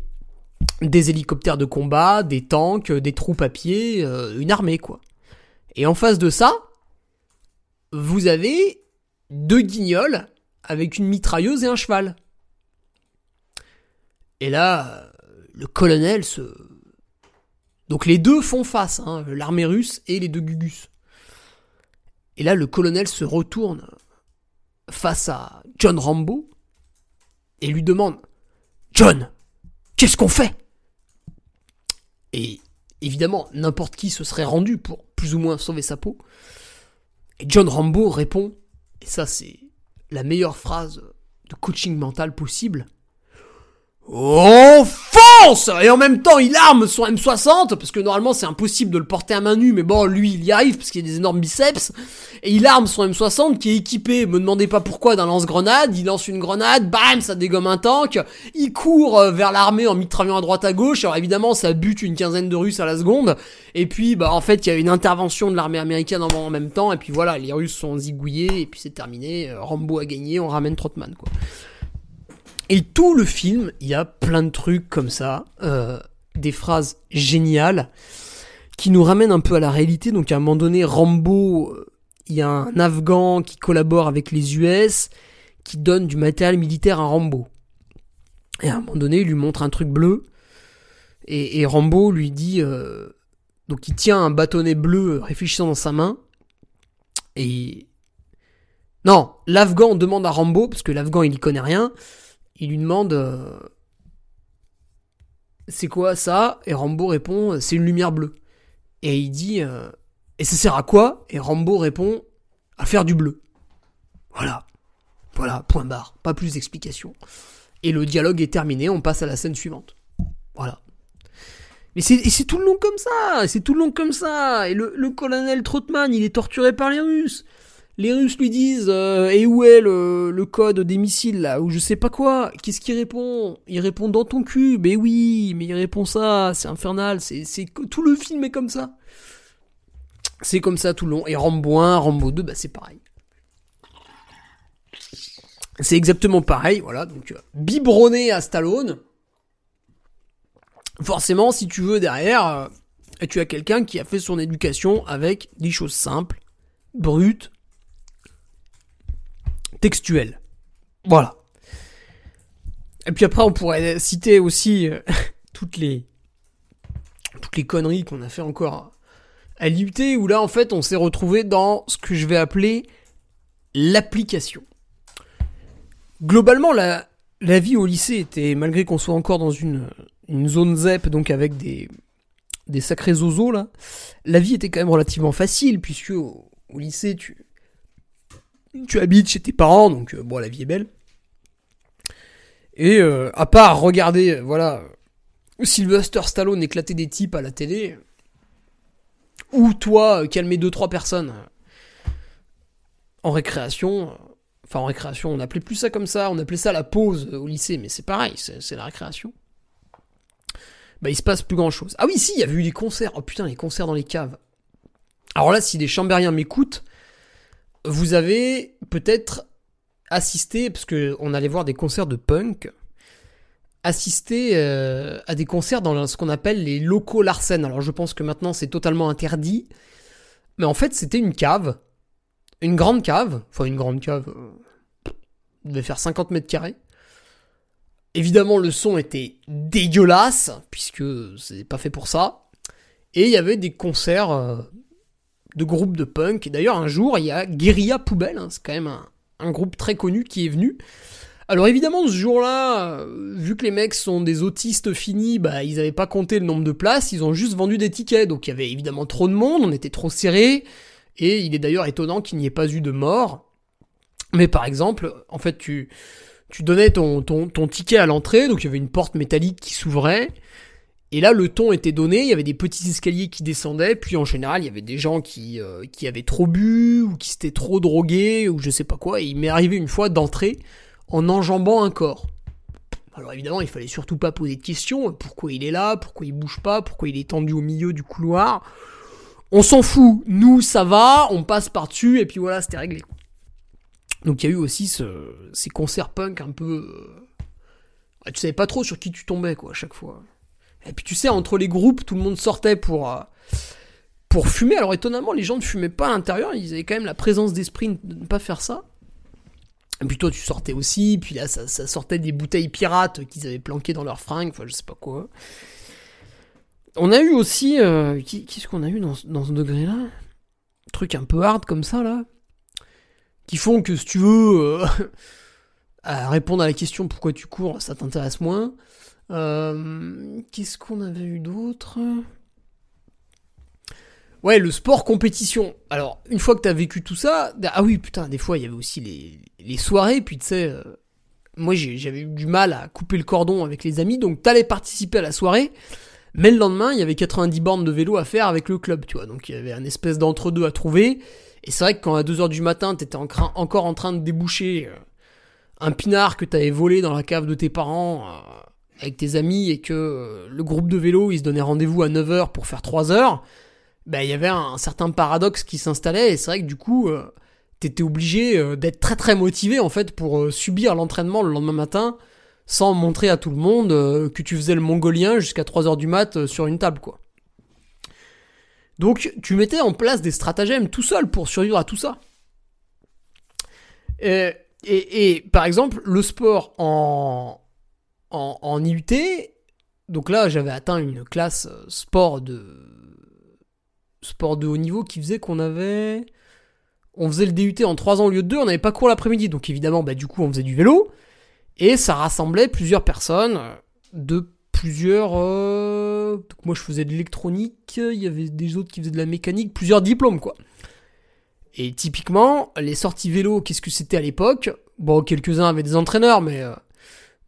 des hélicoptères de combat, des tanks, des troupes à pied, euh, une armée quoi. Et en face de ça, vous avez deux guignols avec une mitrailleuse et un cheval. Et là, le colonel se... Donc les deux font face, hein, l'armée russe et les deux gugus. Et là, le colonel se retourne face à John Rambo et lui demande John, qu'est-ce qu'on fait? Et évidemment, n'importe qui se serait rendu pour plus ou moins sauver sa peau. Et John Rambo répond, et ça c'est la meilleure phrase de coaching mental possible. Et en même temps, il arme son M60, parce que normalement c'est impossible de le porter à main nue, mais bon, lui, il y arrive, parce qu'il a des énormes biceps, et il arme son M60 qui est équipé, me demandez pas pourquoi, d'un lance-grenade, il lance une grenade, bam, ça dégomme un tank, il court euh, vers l'armée en mitraillant à droite à gauche, alors évidemment, ça bute une quinzaine de Russes à la seconde, et puis, bah, en fait, il y a une intervention de l'armée américaine en même temps, et puis voilà, les Russes sont zigouillés, et puis c'est terminé, euh, Rambo a gagné, on ramène Trotman, quoi. Et tout le film, il y a plein de trucs comme ça, euh, des phrases géniales qui nous ramènent un peu à la réalité. Donc à un moment donné, Rambo, euh, il y a un Afghan qui collabore avec les US, qui donne du matériel militaire à Rambo. Et à un moment donné, il lui montre un truc bleu. Et, Rambo lui dit... Euh, donc il tient un bâtonnet bleu réfléchissant dans sa main. Et... Non, l'Afghan demande à Rambo, parce que l'Afghan il y connaît rien, il lui demande euh, c'est quoi ça? Et Rambo répond c'est une lumière bleue. Et il dit euh, et ça sert à quoi? Et Rambo répond à faire du bleu. Voilà. Voilà, point barre. Pas plus d'explications. Et le dialogue est terminé, on passe à la scène suivante. Voilà. Mais c'est tout le long comme ça, c'est tout le long comme ça. Et le, le colonel Trotman, il est torturé par les Russes les Russes lui disent euh, et où est le, code des missiles là ou je sais pas quoi. Qu'est-ce qu'il répond? Il répond dans ton cube. Mais oui mais il répond ça c'est infernal c'est c'est tout le film est comme ça. C'est comme ça tout le long. Et Rambo 1 Rambo 2 bah c'est pareil. C'est exactement pareil voilà donc euh, biberonné à Stallone. Forcément si tu veux derrière euh, tu as quelqu'un qui a fait son éducation avec des choses simples brutes textuel. Voilà. Et puis après, on pourrait citer aussi euh, toutes les toutes les conneries qu'on a fait encore à l'IUT, où là, en fait, on s'est retrouvé dans ce que je vais appeler l'application. Globalement, la, la vie au lycée était, malgré qu'on soit encore dans une, une zone ZEP, donc avec des, des sacrés zozos, là, la vie était quand même relativement facile, puisque au lycée, tu, tu habites chez tes parents, donc euh, bon, la vie est belle. Et euh, à part regarder, euh, voilà, Sylvester Stallone éclater des types à la télé, ou toi calmer deux trois personnes en récréation. Enfin, en récréation, on appelait plus ça comme ça, on appelait ça la pause au lycée, mais c'est pareil, c'est la récréation. Bah, il se passe plus grand chose. Ah oui, si, il y avait eu des concerts. Oh putain, les concerts dans les caves. Alors là, si des chambériens m'écoutent, vous avez peut-être assisté, parce qu'on allait voir des concerts de punk, assisté euh, à des concerts dans ce qu'on appelle les locaux Larsen. Alors je pense que maintenant c'est totalement interdit, mais en fait c'était une cave, une grande cave, enfin une grande cave, euh, devait faire 50 mètres carrés. Évidemment le son était dégueulasse, puisque c'est pas fait pour ça. Et il y avait des concerts euh, de groupes de punk. Et d'ailleurs, un jour, il y a Guerilla Poubelle, hein, c'est quand même un, groupe très connu qui est venu. Alors évidemment, ce jour-là, euh, vu que les mecs sont des autistes finis, bah ils avaient pas compté le nombre de places, ils ont juste vendu des tickets. Donc il y avait évidemment trop de monde, on était trop serré. Et il est d'ailleurs étonnant qu'il n'y ait pas eu de mort. Mais par exemple, en fait, tu, tu donnais ton ticket à l'entrée, donc il y avait une porte métallique qui s'ouvrait. Et là, le ton était donné, il y avait des petits escaliers qui descendaient, puis en général, il y avait des gens qui, euh, qui avaient trop bu, ou qui s'étaient trop drogués, ou je sais pas quoi, et il m'est arrivé une fois d'entrer en enjambant un corps. Alors évidemment, il fallait surtout pas poser de questions, pourquoi il est là, pourquoi il bouge pas, pourquoi il est tendu au milieu du couloir? On s'en fout, nous ça va, on passe par-dessus, et puis voilà, c'était réglé. Donc il y a eu aussi ce, ces concerts punk un peu... Euh, tu savais pas trop sur qui tu tombais, quoi, à chaque fois. Et puis tu sais, entre les groupes, tout le monde sortait pour, euh, pour fumer. Alors étonnamment, les gens ne fumaient pas à l'intérieur, ils avaient quand même la présence d'esprit de ne pas faire ça. Et puis toi, tu sortais aussi, puis là, ça, sortait des bouteilles pirates qu'ils avaient planquées dans leurs fringues, enfin, je sais pas quoi. On a eu aussi. Euh, qu'est-ce qu'on a eu dans, dans ce degré-là? Truc un peu hard comme ça, là. Qui font que si tu veux euh, répondre à la question pourquoi tu cours, ça t'intéresse moins. Euh, qu'est-ce qu'on avait eu d'autre? Ouais, le sport compétition. Alors, une fois que t'as vécu tout ça, ah oui, putain, des fois, il y avait aussi les, soirées, puis tu sais, euh, moi j'avais eu du mal à couper le cordon avec les amis, donc t'allais participer à la soirée, mais le lendemain, il y avait 90 bornes de vélo à faire avec le club, tu vois, donc il y avait un espèce d'entre-deux à trouver, et c'est vrai que quand à 2h du matin, t'étais encore en train de déboucher euh, un pinard que t'avais volé dans la cave de tes parents avec tes amis, et que le groupe de vélo, il se donnait rendez-vous à 9h pour faire 3 heures, ben, il y avait un, certain paradoxe qui s'installait, et c'est vrai que du coup, euh, t'étais obligé euh, d'être très très motivé en fait pour euh, subir l'entraînement le lendemain matin, sans montrer à tout le monde que tu faisais le mongolien jusqu'à 3h du mat sur une table, quoi. Donc, tu mettais en place des stratagèmes tout seul pour survivre à tout ça. Et, par exemple, le sport en, en, en IUT, donc là, j'avais atteint une classe sport de sport de haut niveau qui faisait qu'on avait. On faisait le DUT en 3 ans au lieu de 2, on n'avait pas cours l'après-midi, donc évidemment, bah, du coup, on faisait du vélo. Et ça rassemblait plusieurs personnes de plusieurs. Euh, donc moi, je faisais de l'électronique, il y avait des autres qui faisaient de la mécanique, plusieurs diplômes, quoi. Et typiquement, les sorties vélo, qu'est-ce que c'était à l'époque? Bon, quelques-uns avaient des entraîneurs, mais euh,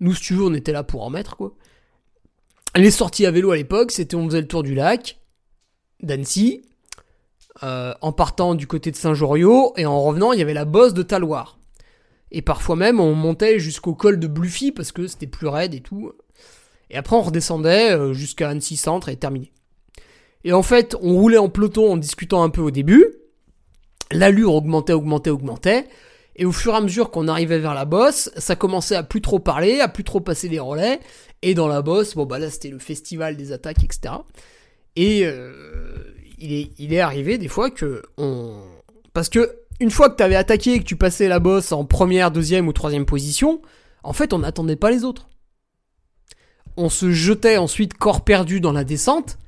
nous, si tu veux, on était là pour en mettre, quoi. Les sorties à vélo à l'époque, c'était on faisait le tour du lac, d'Annecy, euh, en partant du côté de Saint-Joriot, et en revenant, il y avait la bosse de Taloir. Et parfois même, on montait jusqu'au col de Bluffy, parce que c'était plus raide et tout. Et après, on redescendait euh, jusqu'à Annecy Centre et terminé. Et en fait, on roulait en peloton en discutant un peu au début. L'allure augmentait, augmentait, augmentait. Et au fur et à mesure qu'on arrivait vers la bosse, ça commençait à plus trop parler, à plus trop passer les relais. Et dans la bosse, bon bah là c'était le festival des attaques, etc. Et euh, il, est, arrivé des fois que on. Parce que une fois que tu avais attaqué et que tu passais la bosse en première, deuxième ou troisième position, en fait on n'attendait pas les autres. On se jetait ensuite corps perdu dans la descente,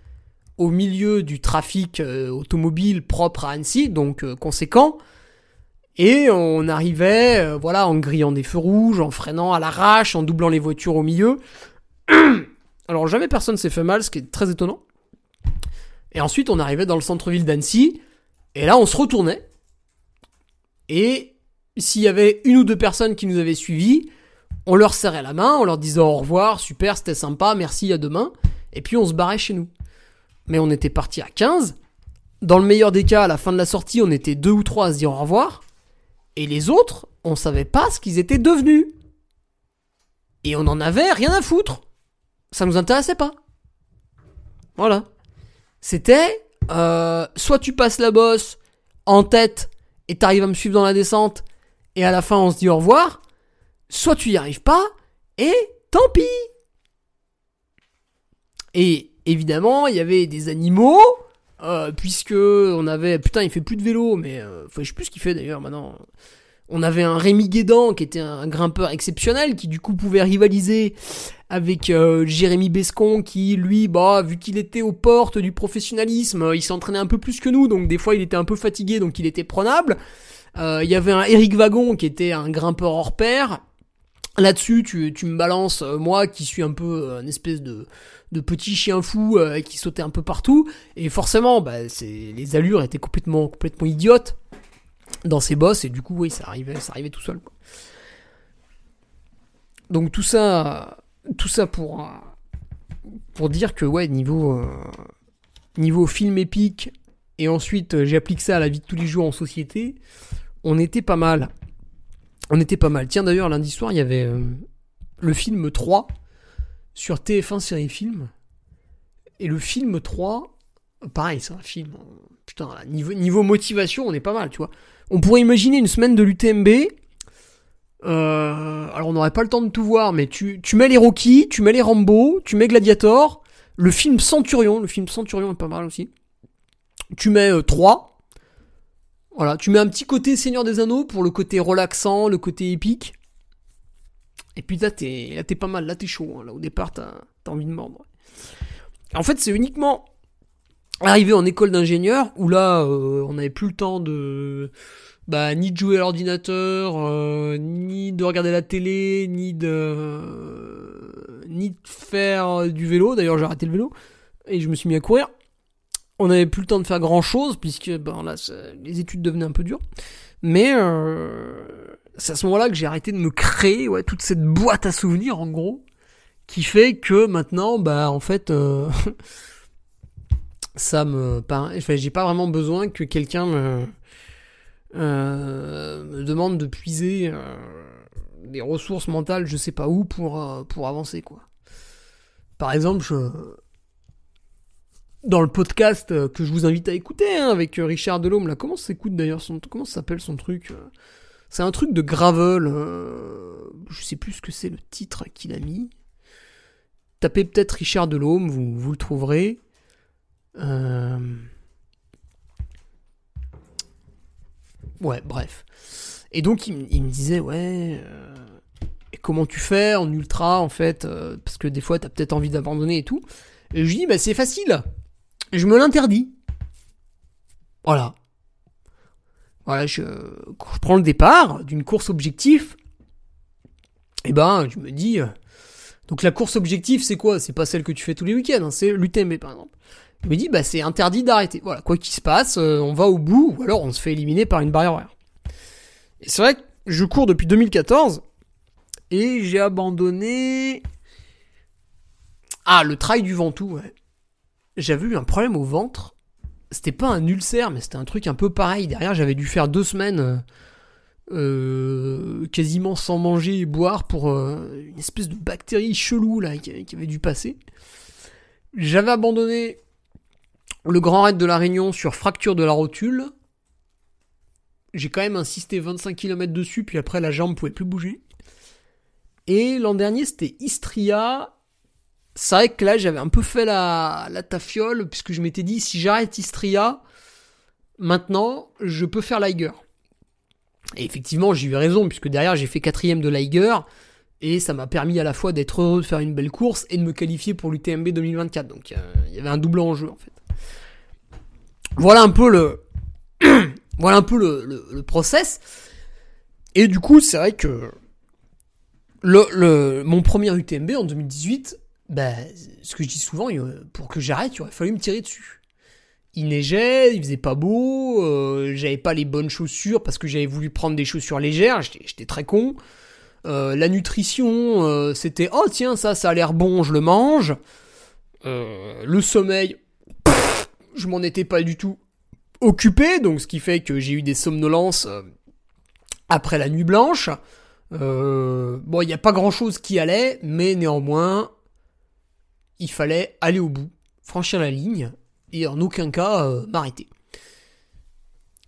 au milieu du trafic euh, automobile propre à Annecy, donc euh, conséquent. Et on arrivait, voilà, en grillant des feux rouges, en freinant à l'arrache, en doublant les voitures au milieu. Alors jamais personne s'est fait mal, ce qui est très étonnant. Et ensuite, on arrivait dans le centre-ville d'Annecy, et là, on se retournait. Et s'il y avait une ou deux personnes qui nous avaient suivis, on leur serrait la main, on leur disait au revoir, super, c'était sympa, merci, à demain. Et puis on se barrait chez nous. Mais on était parti à 15. Dans le meilleur des cas, à la fin de la sortie, on était deux ou trois à se dire au revoir. Et les autres, on savait pas ce qu'ils étaient devenus. Et on en avait rien à foutre. Ça nous intéressait pas. Voilà. C'était euh, soit tu passes la bosse en tête et t'arrives à me suivre dans la descente et à la fin on se dit au revoir, soit tu y arrives pas et tant pis. Et évidemment, il y avait des animaux, euh, puisque on avait. Putain, il fait plus de vélo, mais. Euh, je sais plus ce qu'il fait d'ailleurs maintenant. On avait un Rémi Guédan qui était un grimpeur exceptionnel, qui du coup pouvait rivaliser avec euh, Jérémy Bescon qui, lui, bah, vu qu'il était aux portes du professionnalisme, il s'entraînait un peu plus que nous, donc des fois il était un peu fatigué, donc il était prenable. Euh, il y avait un Eric Wagon qui était un grimpeur hors pair. Là-dessus, tu, tu me balances, moi qui suis un peu une espèce de, de petit chien fou qui sautait un peu partout, et forcément, bah, c'est, les allures étaient complètement, complètement idiotes dans ses bosses, et du coup, oui, ça arrivait, ça arrivait tout seul. Donc tout ça, tout ça pour, pour dire que, ouais, niveau, euh, niveau film épique, et ensuite euh, j'applique ça à la vie de tous les jours en société, on était pas mal. On était pas mal. Tiens, d'ailleurs, lundi soir, il y avait euh, le film 3 sur TF1 série film. Et le film 3, pareil, c'est un film. Putain, niveau, motivation, on est pas mal, tu vois. On pourrait imaginer une semaine de l'UTMB euh, alors on n'aurait pas le temps de tout voir, mais tu, tu mets les Rocky, tu mets les Rambo, tu mets Gladiator, le film Centurion, le film Centurion est pas mal aussi. Tu mets 3. Euh, voilà, tu mets un petit côté Seigneur des Anneaux pour le côté relaxant, le côté épique. Et puis là t'es, là, t'es pas mal, là t'es chaud, hein. là au départ t'as, as envie de mordre. En fait c'est uniquement arrivé en école d'ingénieur où là euh, on n'avait plus le temps de bah, ni de jouer à l'ordinateur, euh, ni de regarder la télé, ni de, ni de faire du vélo. D'ailleurs, j'ai arrêté le vélo et je me suis mis à courir. on n'avait plus le temps de faire grand chose puisque ben là les études devenaient un peu dures. Mais euh, c'est à ce moment-là que j'ai arrêté de me créer ouais, toute cette boîte à souvenirs en gros qui fait que maintenant bah en fait euh, ça me enfin, j'ai pas vraiment besoin que quelqu'un me euh, me demande de puiser euh, des ressources mentales je sais pas où pour pour avancer quoi. Par exemple, je, dans le podcast que je vous invite à écouter hein, avec Richard Delhomme là comment s'écoute d'ailleurs son comment s'appelle son truc c'est un truc de gravel je sais plus ce que c'est le titre qu'il a mis. Tapez peut-être Richard Delhomme vous, le trouverez. Ouais bref. Et donc il, me disait ouais et comment tu fais en ultra en fait parce que des fois t'as peut-être envie d'abandonner et tout. Et je lui dis bah c'est facile. Je me l'interdis. Voilà. Voilà, je, prends le départ d'une course objectif, eh ben, je me dis. euh, Donc la course objectif, c'est quoi? C'est pas celle que tu fais tous les week-ends, hein, c'est l'UTMB par exemple. Je me dis, bah c'est interdit d'arrêter. Voilà, quoi qu'il se passe, euh, on va au bout, ou alors on se fait éliminer par une barrière horaire. Et c'est vrai que je cours depuis 2014, et j'ai abandonné. Ah, le trail du Ventoux, ouais j'avais eu un problème au ventre. C'était pas un ulcère, mais c'était un truc un peu pareil. Derrière, j'avais dû faire deux semaines euh, quasiment sans manger et boire pour euh, une espèce de bactérie chelou là qui, qui avait dû passer. J'avais abandonné le grand raid de la Réunion sur fracture de la rotule. J'ai quand même insisté 25 km dessus, puis après la jambe pouvait plus bouger. Et l'an dernier, c'était Istria c'est vrai que là j'avais un peu fait la, la tafiole puisque je m'étais dit si j'arrête Istria maintenant je peux faire Liger. Et effectivement j'ai eu raison puisque derrière j'ai fait quatrième de Liger et ça m'a permis à la fois d'être heureux de faire une belle course et de me qualifier pour l'UTMB 2024 donc euh, il y avait un double enjeu en fait. Voilà un peu le voilà un peu process. Et du coup c'est vrai que mon premier UTMB en 2018 bah, ce que je dis souvent, pour que j'arrête, il aurait fallu me tirer dessus. Il neigeait, il faisait pas beau, euh, j'avais pas les bonnes chaussures parce que j'avais voulu prendre des chaussures légères, j'étais très con. Euh, la nutrition, euh, c'était oh tiens ça, ça a l'air bon, je le mange. Le sommeil, je m'en étais pas du tout occupé, donc ce qui fait que j'ai eu des somnolences après la nuit blanche. Bon, il n'y a pas grand chose qui allait, mais néanmoins, il fallait aller au bout, franchir la ligne, et en aucun cas euh, m'arrêter.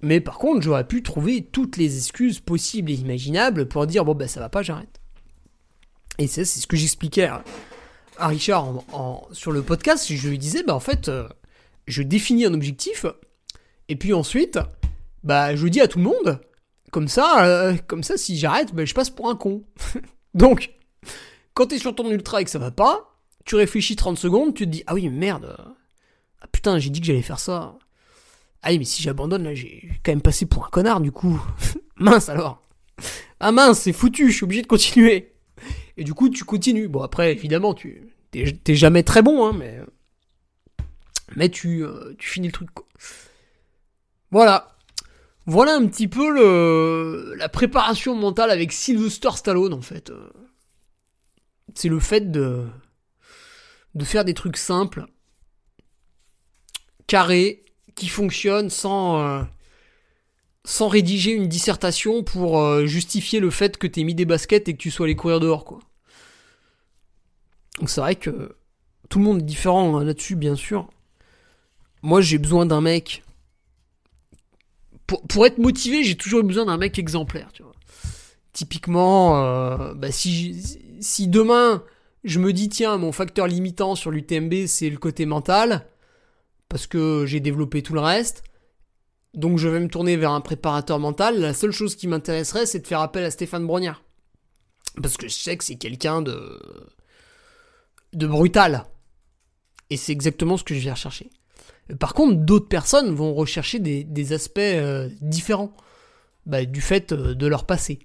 Mais par contre, j'aurais pu trouver toutes les excuses possibles et imaginables pour dire bon ben ça va pas, j'arrête. Et ça, c'est ce que j'expliquais à, Richard sur le podcast. Je lui disais bah en fait, euh, je définis un objectif, et puis ensuite, bah je dis à tout le monde. Comme ça, euh, comme ça, si j'arrête, bah, je passe pour un con. Donc, quand t'es sur ton ultra et que ça va pas, tu réfléchis 30 secondes, tu te dis ah oui merde, ah putain j'ai dit que j'allais faire ça. Ah mais si j'abandonne là j'ai quand même passé pour un connard du coup. mince alors. Ah mince c'est foutu, je suis obligé de continuer. Et du coup tu continues. Bon après évidemment tu t'es t'es jamais très bon hein mais mais tu euh, tu finis le truc quoi. Voilà. Voilà un petit peu le la préparation mentale avec Sylvester Stallone en fait. Euh, C'est le fait de de faire des trucs simples, carrés, qui fonctionnent sans, euh, sans rédiger une dissertation pour euh, justifier le fait que t'aies mis des baskets et que tu sois allé courir dehors, quoi. Donc c'est vrai que tout le monde est différent hein, là-dessus, bien sûr. Moi, j'ai besoin d'un mec. Pour, pour être motivé, j'ai toujours besoin d'un mec exemplaire. Typiquement, euh, bah, si demain je me dis tiens mon facteur limitant sur l'UTMB c'est le côté mental parce que j'ai développé tout le reste. Donc je vais me tourner vers un préparateur mental. La seule chose qui m'intéresserait c'est de faire appel à Stéphane Brognard. Parce que je sais que c'est quelqu'un de de brutal. Et c'est exactement ce que je viens rechercher. Par contre d'autres personnes vont rechercher des, aspects euh, différents bah, du fait euh, de leur passé.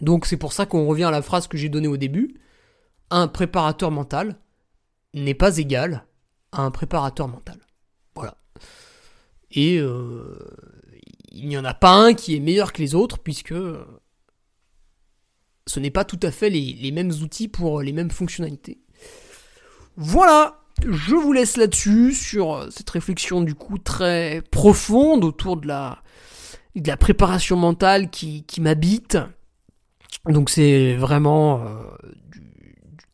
Donc c'est pour ça qu'on revient à la phrase que j'ai donnée au début un préparateur mental n'est pas égal à un préparateur mental. Voilà. Et euh, il n'y en a pas un qui est meilleur que les autres, puisque ce n'est pas tout à fait les, mêmes outils pour les mêmes fonctionnalités. Voilà, je vous laisse là-dessus, sur cette réflexion du coup très profonde autour de la, préparation mentale qui, m'habite. Donc c'est vraiment euh,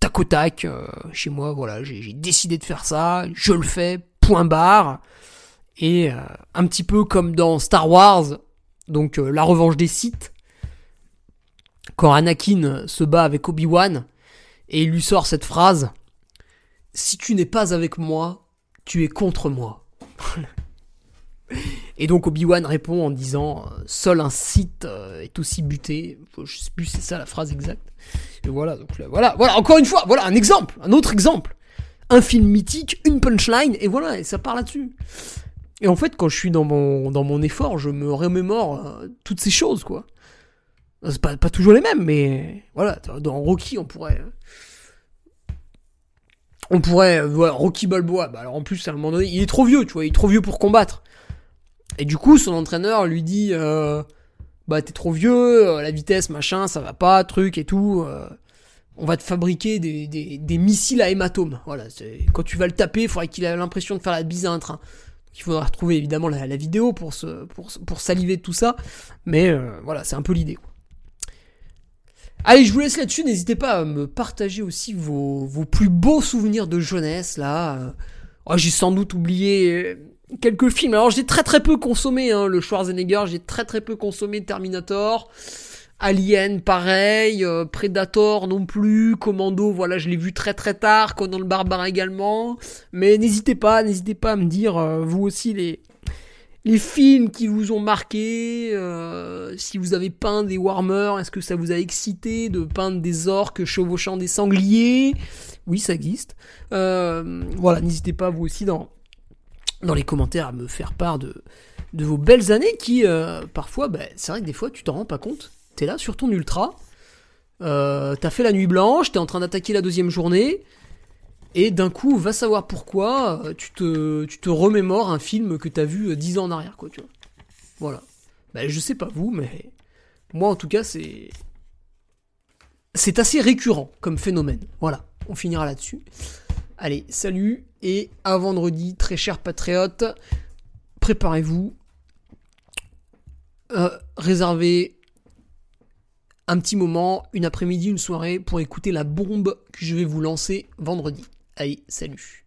tac au tac euh, chez moi, voilà, j'ai décidé de faire ça, je le fais, point barre. Et euh, un petit peu comme dans Star Wars, donc la revanche des Sith, quand Anakin se bat avec Obi-Wan, et il lui sort cette phrase, Si tu n'es pas avec moi, tu es contre moi. Et donc Obi-Wan répond en disant Seul un Sith est aussi buté. Je sais plus c'est ça la phrase exacte. Et voilà, voilà, voilà, encore une fois, voilà un exemple, un autre exemple. Un film mythique, une punchline, et voilà, et ça part là-dessus. Et en fait, quand je suis dans mon, effort, je me remémore euh, toutes ces choses, quoi. C'est pas, pas toujours les mêmes, mais voilà, dans Rocky, on pourrait. On pourrait. Rocky Balboa, bah alors en plus, à un moment donné, il est trop vieux, tu vois, il est trop vieux pour combattre. Et du coup, son entraîneur lui dit euh, Bah, t'es trop vieux, euh, la vitesse, machin, ça va pas, truc et tout. Euh, on va te fabriquer des, missiles à hématomes. Voilà, quand tu vas le taper, il faudrait qu'il ait l'impression de faire la bise à un train. Il faudra retrouver évidemment la, la vidéo pour, se, pour, pour saliver tout ça. Mais euh, voilà, c'est un peu l'idée. Allez, je vous laisse là-dessus. N'hésitez pas à me partager aussi vos, vos plus beaux souvenirs de jeunesse. Là, oh, j'ai sans doute oublié quelques films. Alors j'ai très très peu consommé hein, le Schwarzenegger, j'ai très très peu consommé Terminator, Alien pareil, euh, Predator non plus, Commando, voilà, je l'ai vu très très tard, Conan le barbare également. Mais n'hésitez pas, n'hésitez pas à me dire euh, vous aussi les les films qui vous ont marqué, euh, si vous avez peint des warmers, est-ce que ça vous a excité de peindre des orques chevauchant des sangliers? Oui, ça existe. voilà, n'hésitez pas vous aussi dans dans les commentaires à me faire part de, vos belles années qui, euh, parfois, bah, c'est vrai que des fois, tu t'en rends pas compte. T'es là sur ton ultra, euh, t'as fait la nuit blanche, t'es en train d'attaquer la deuxième journée, et d'un coup, va savoir pourquoi, euh, tu te, remémores un film que t'as vu dix ans en arrière, quoi. Voilà. Bah, je sais pas vous, mais moi, en tout cas. C'est assez récurrent comme phénomène. Voilà, on finira là-dessus. Allez, salut et à vendredi, très chers patriotes. Préparez-vous. Euh, réservez un petit moment, une après-midi, une soirée pour écouter la bombe que je vais vous lancer vendredi. Allez, salut.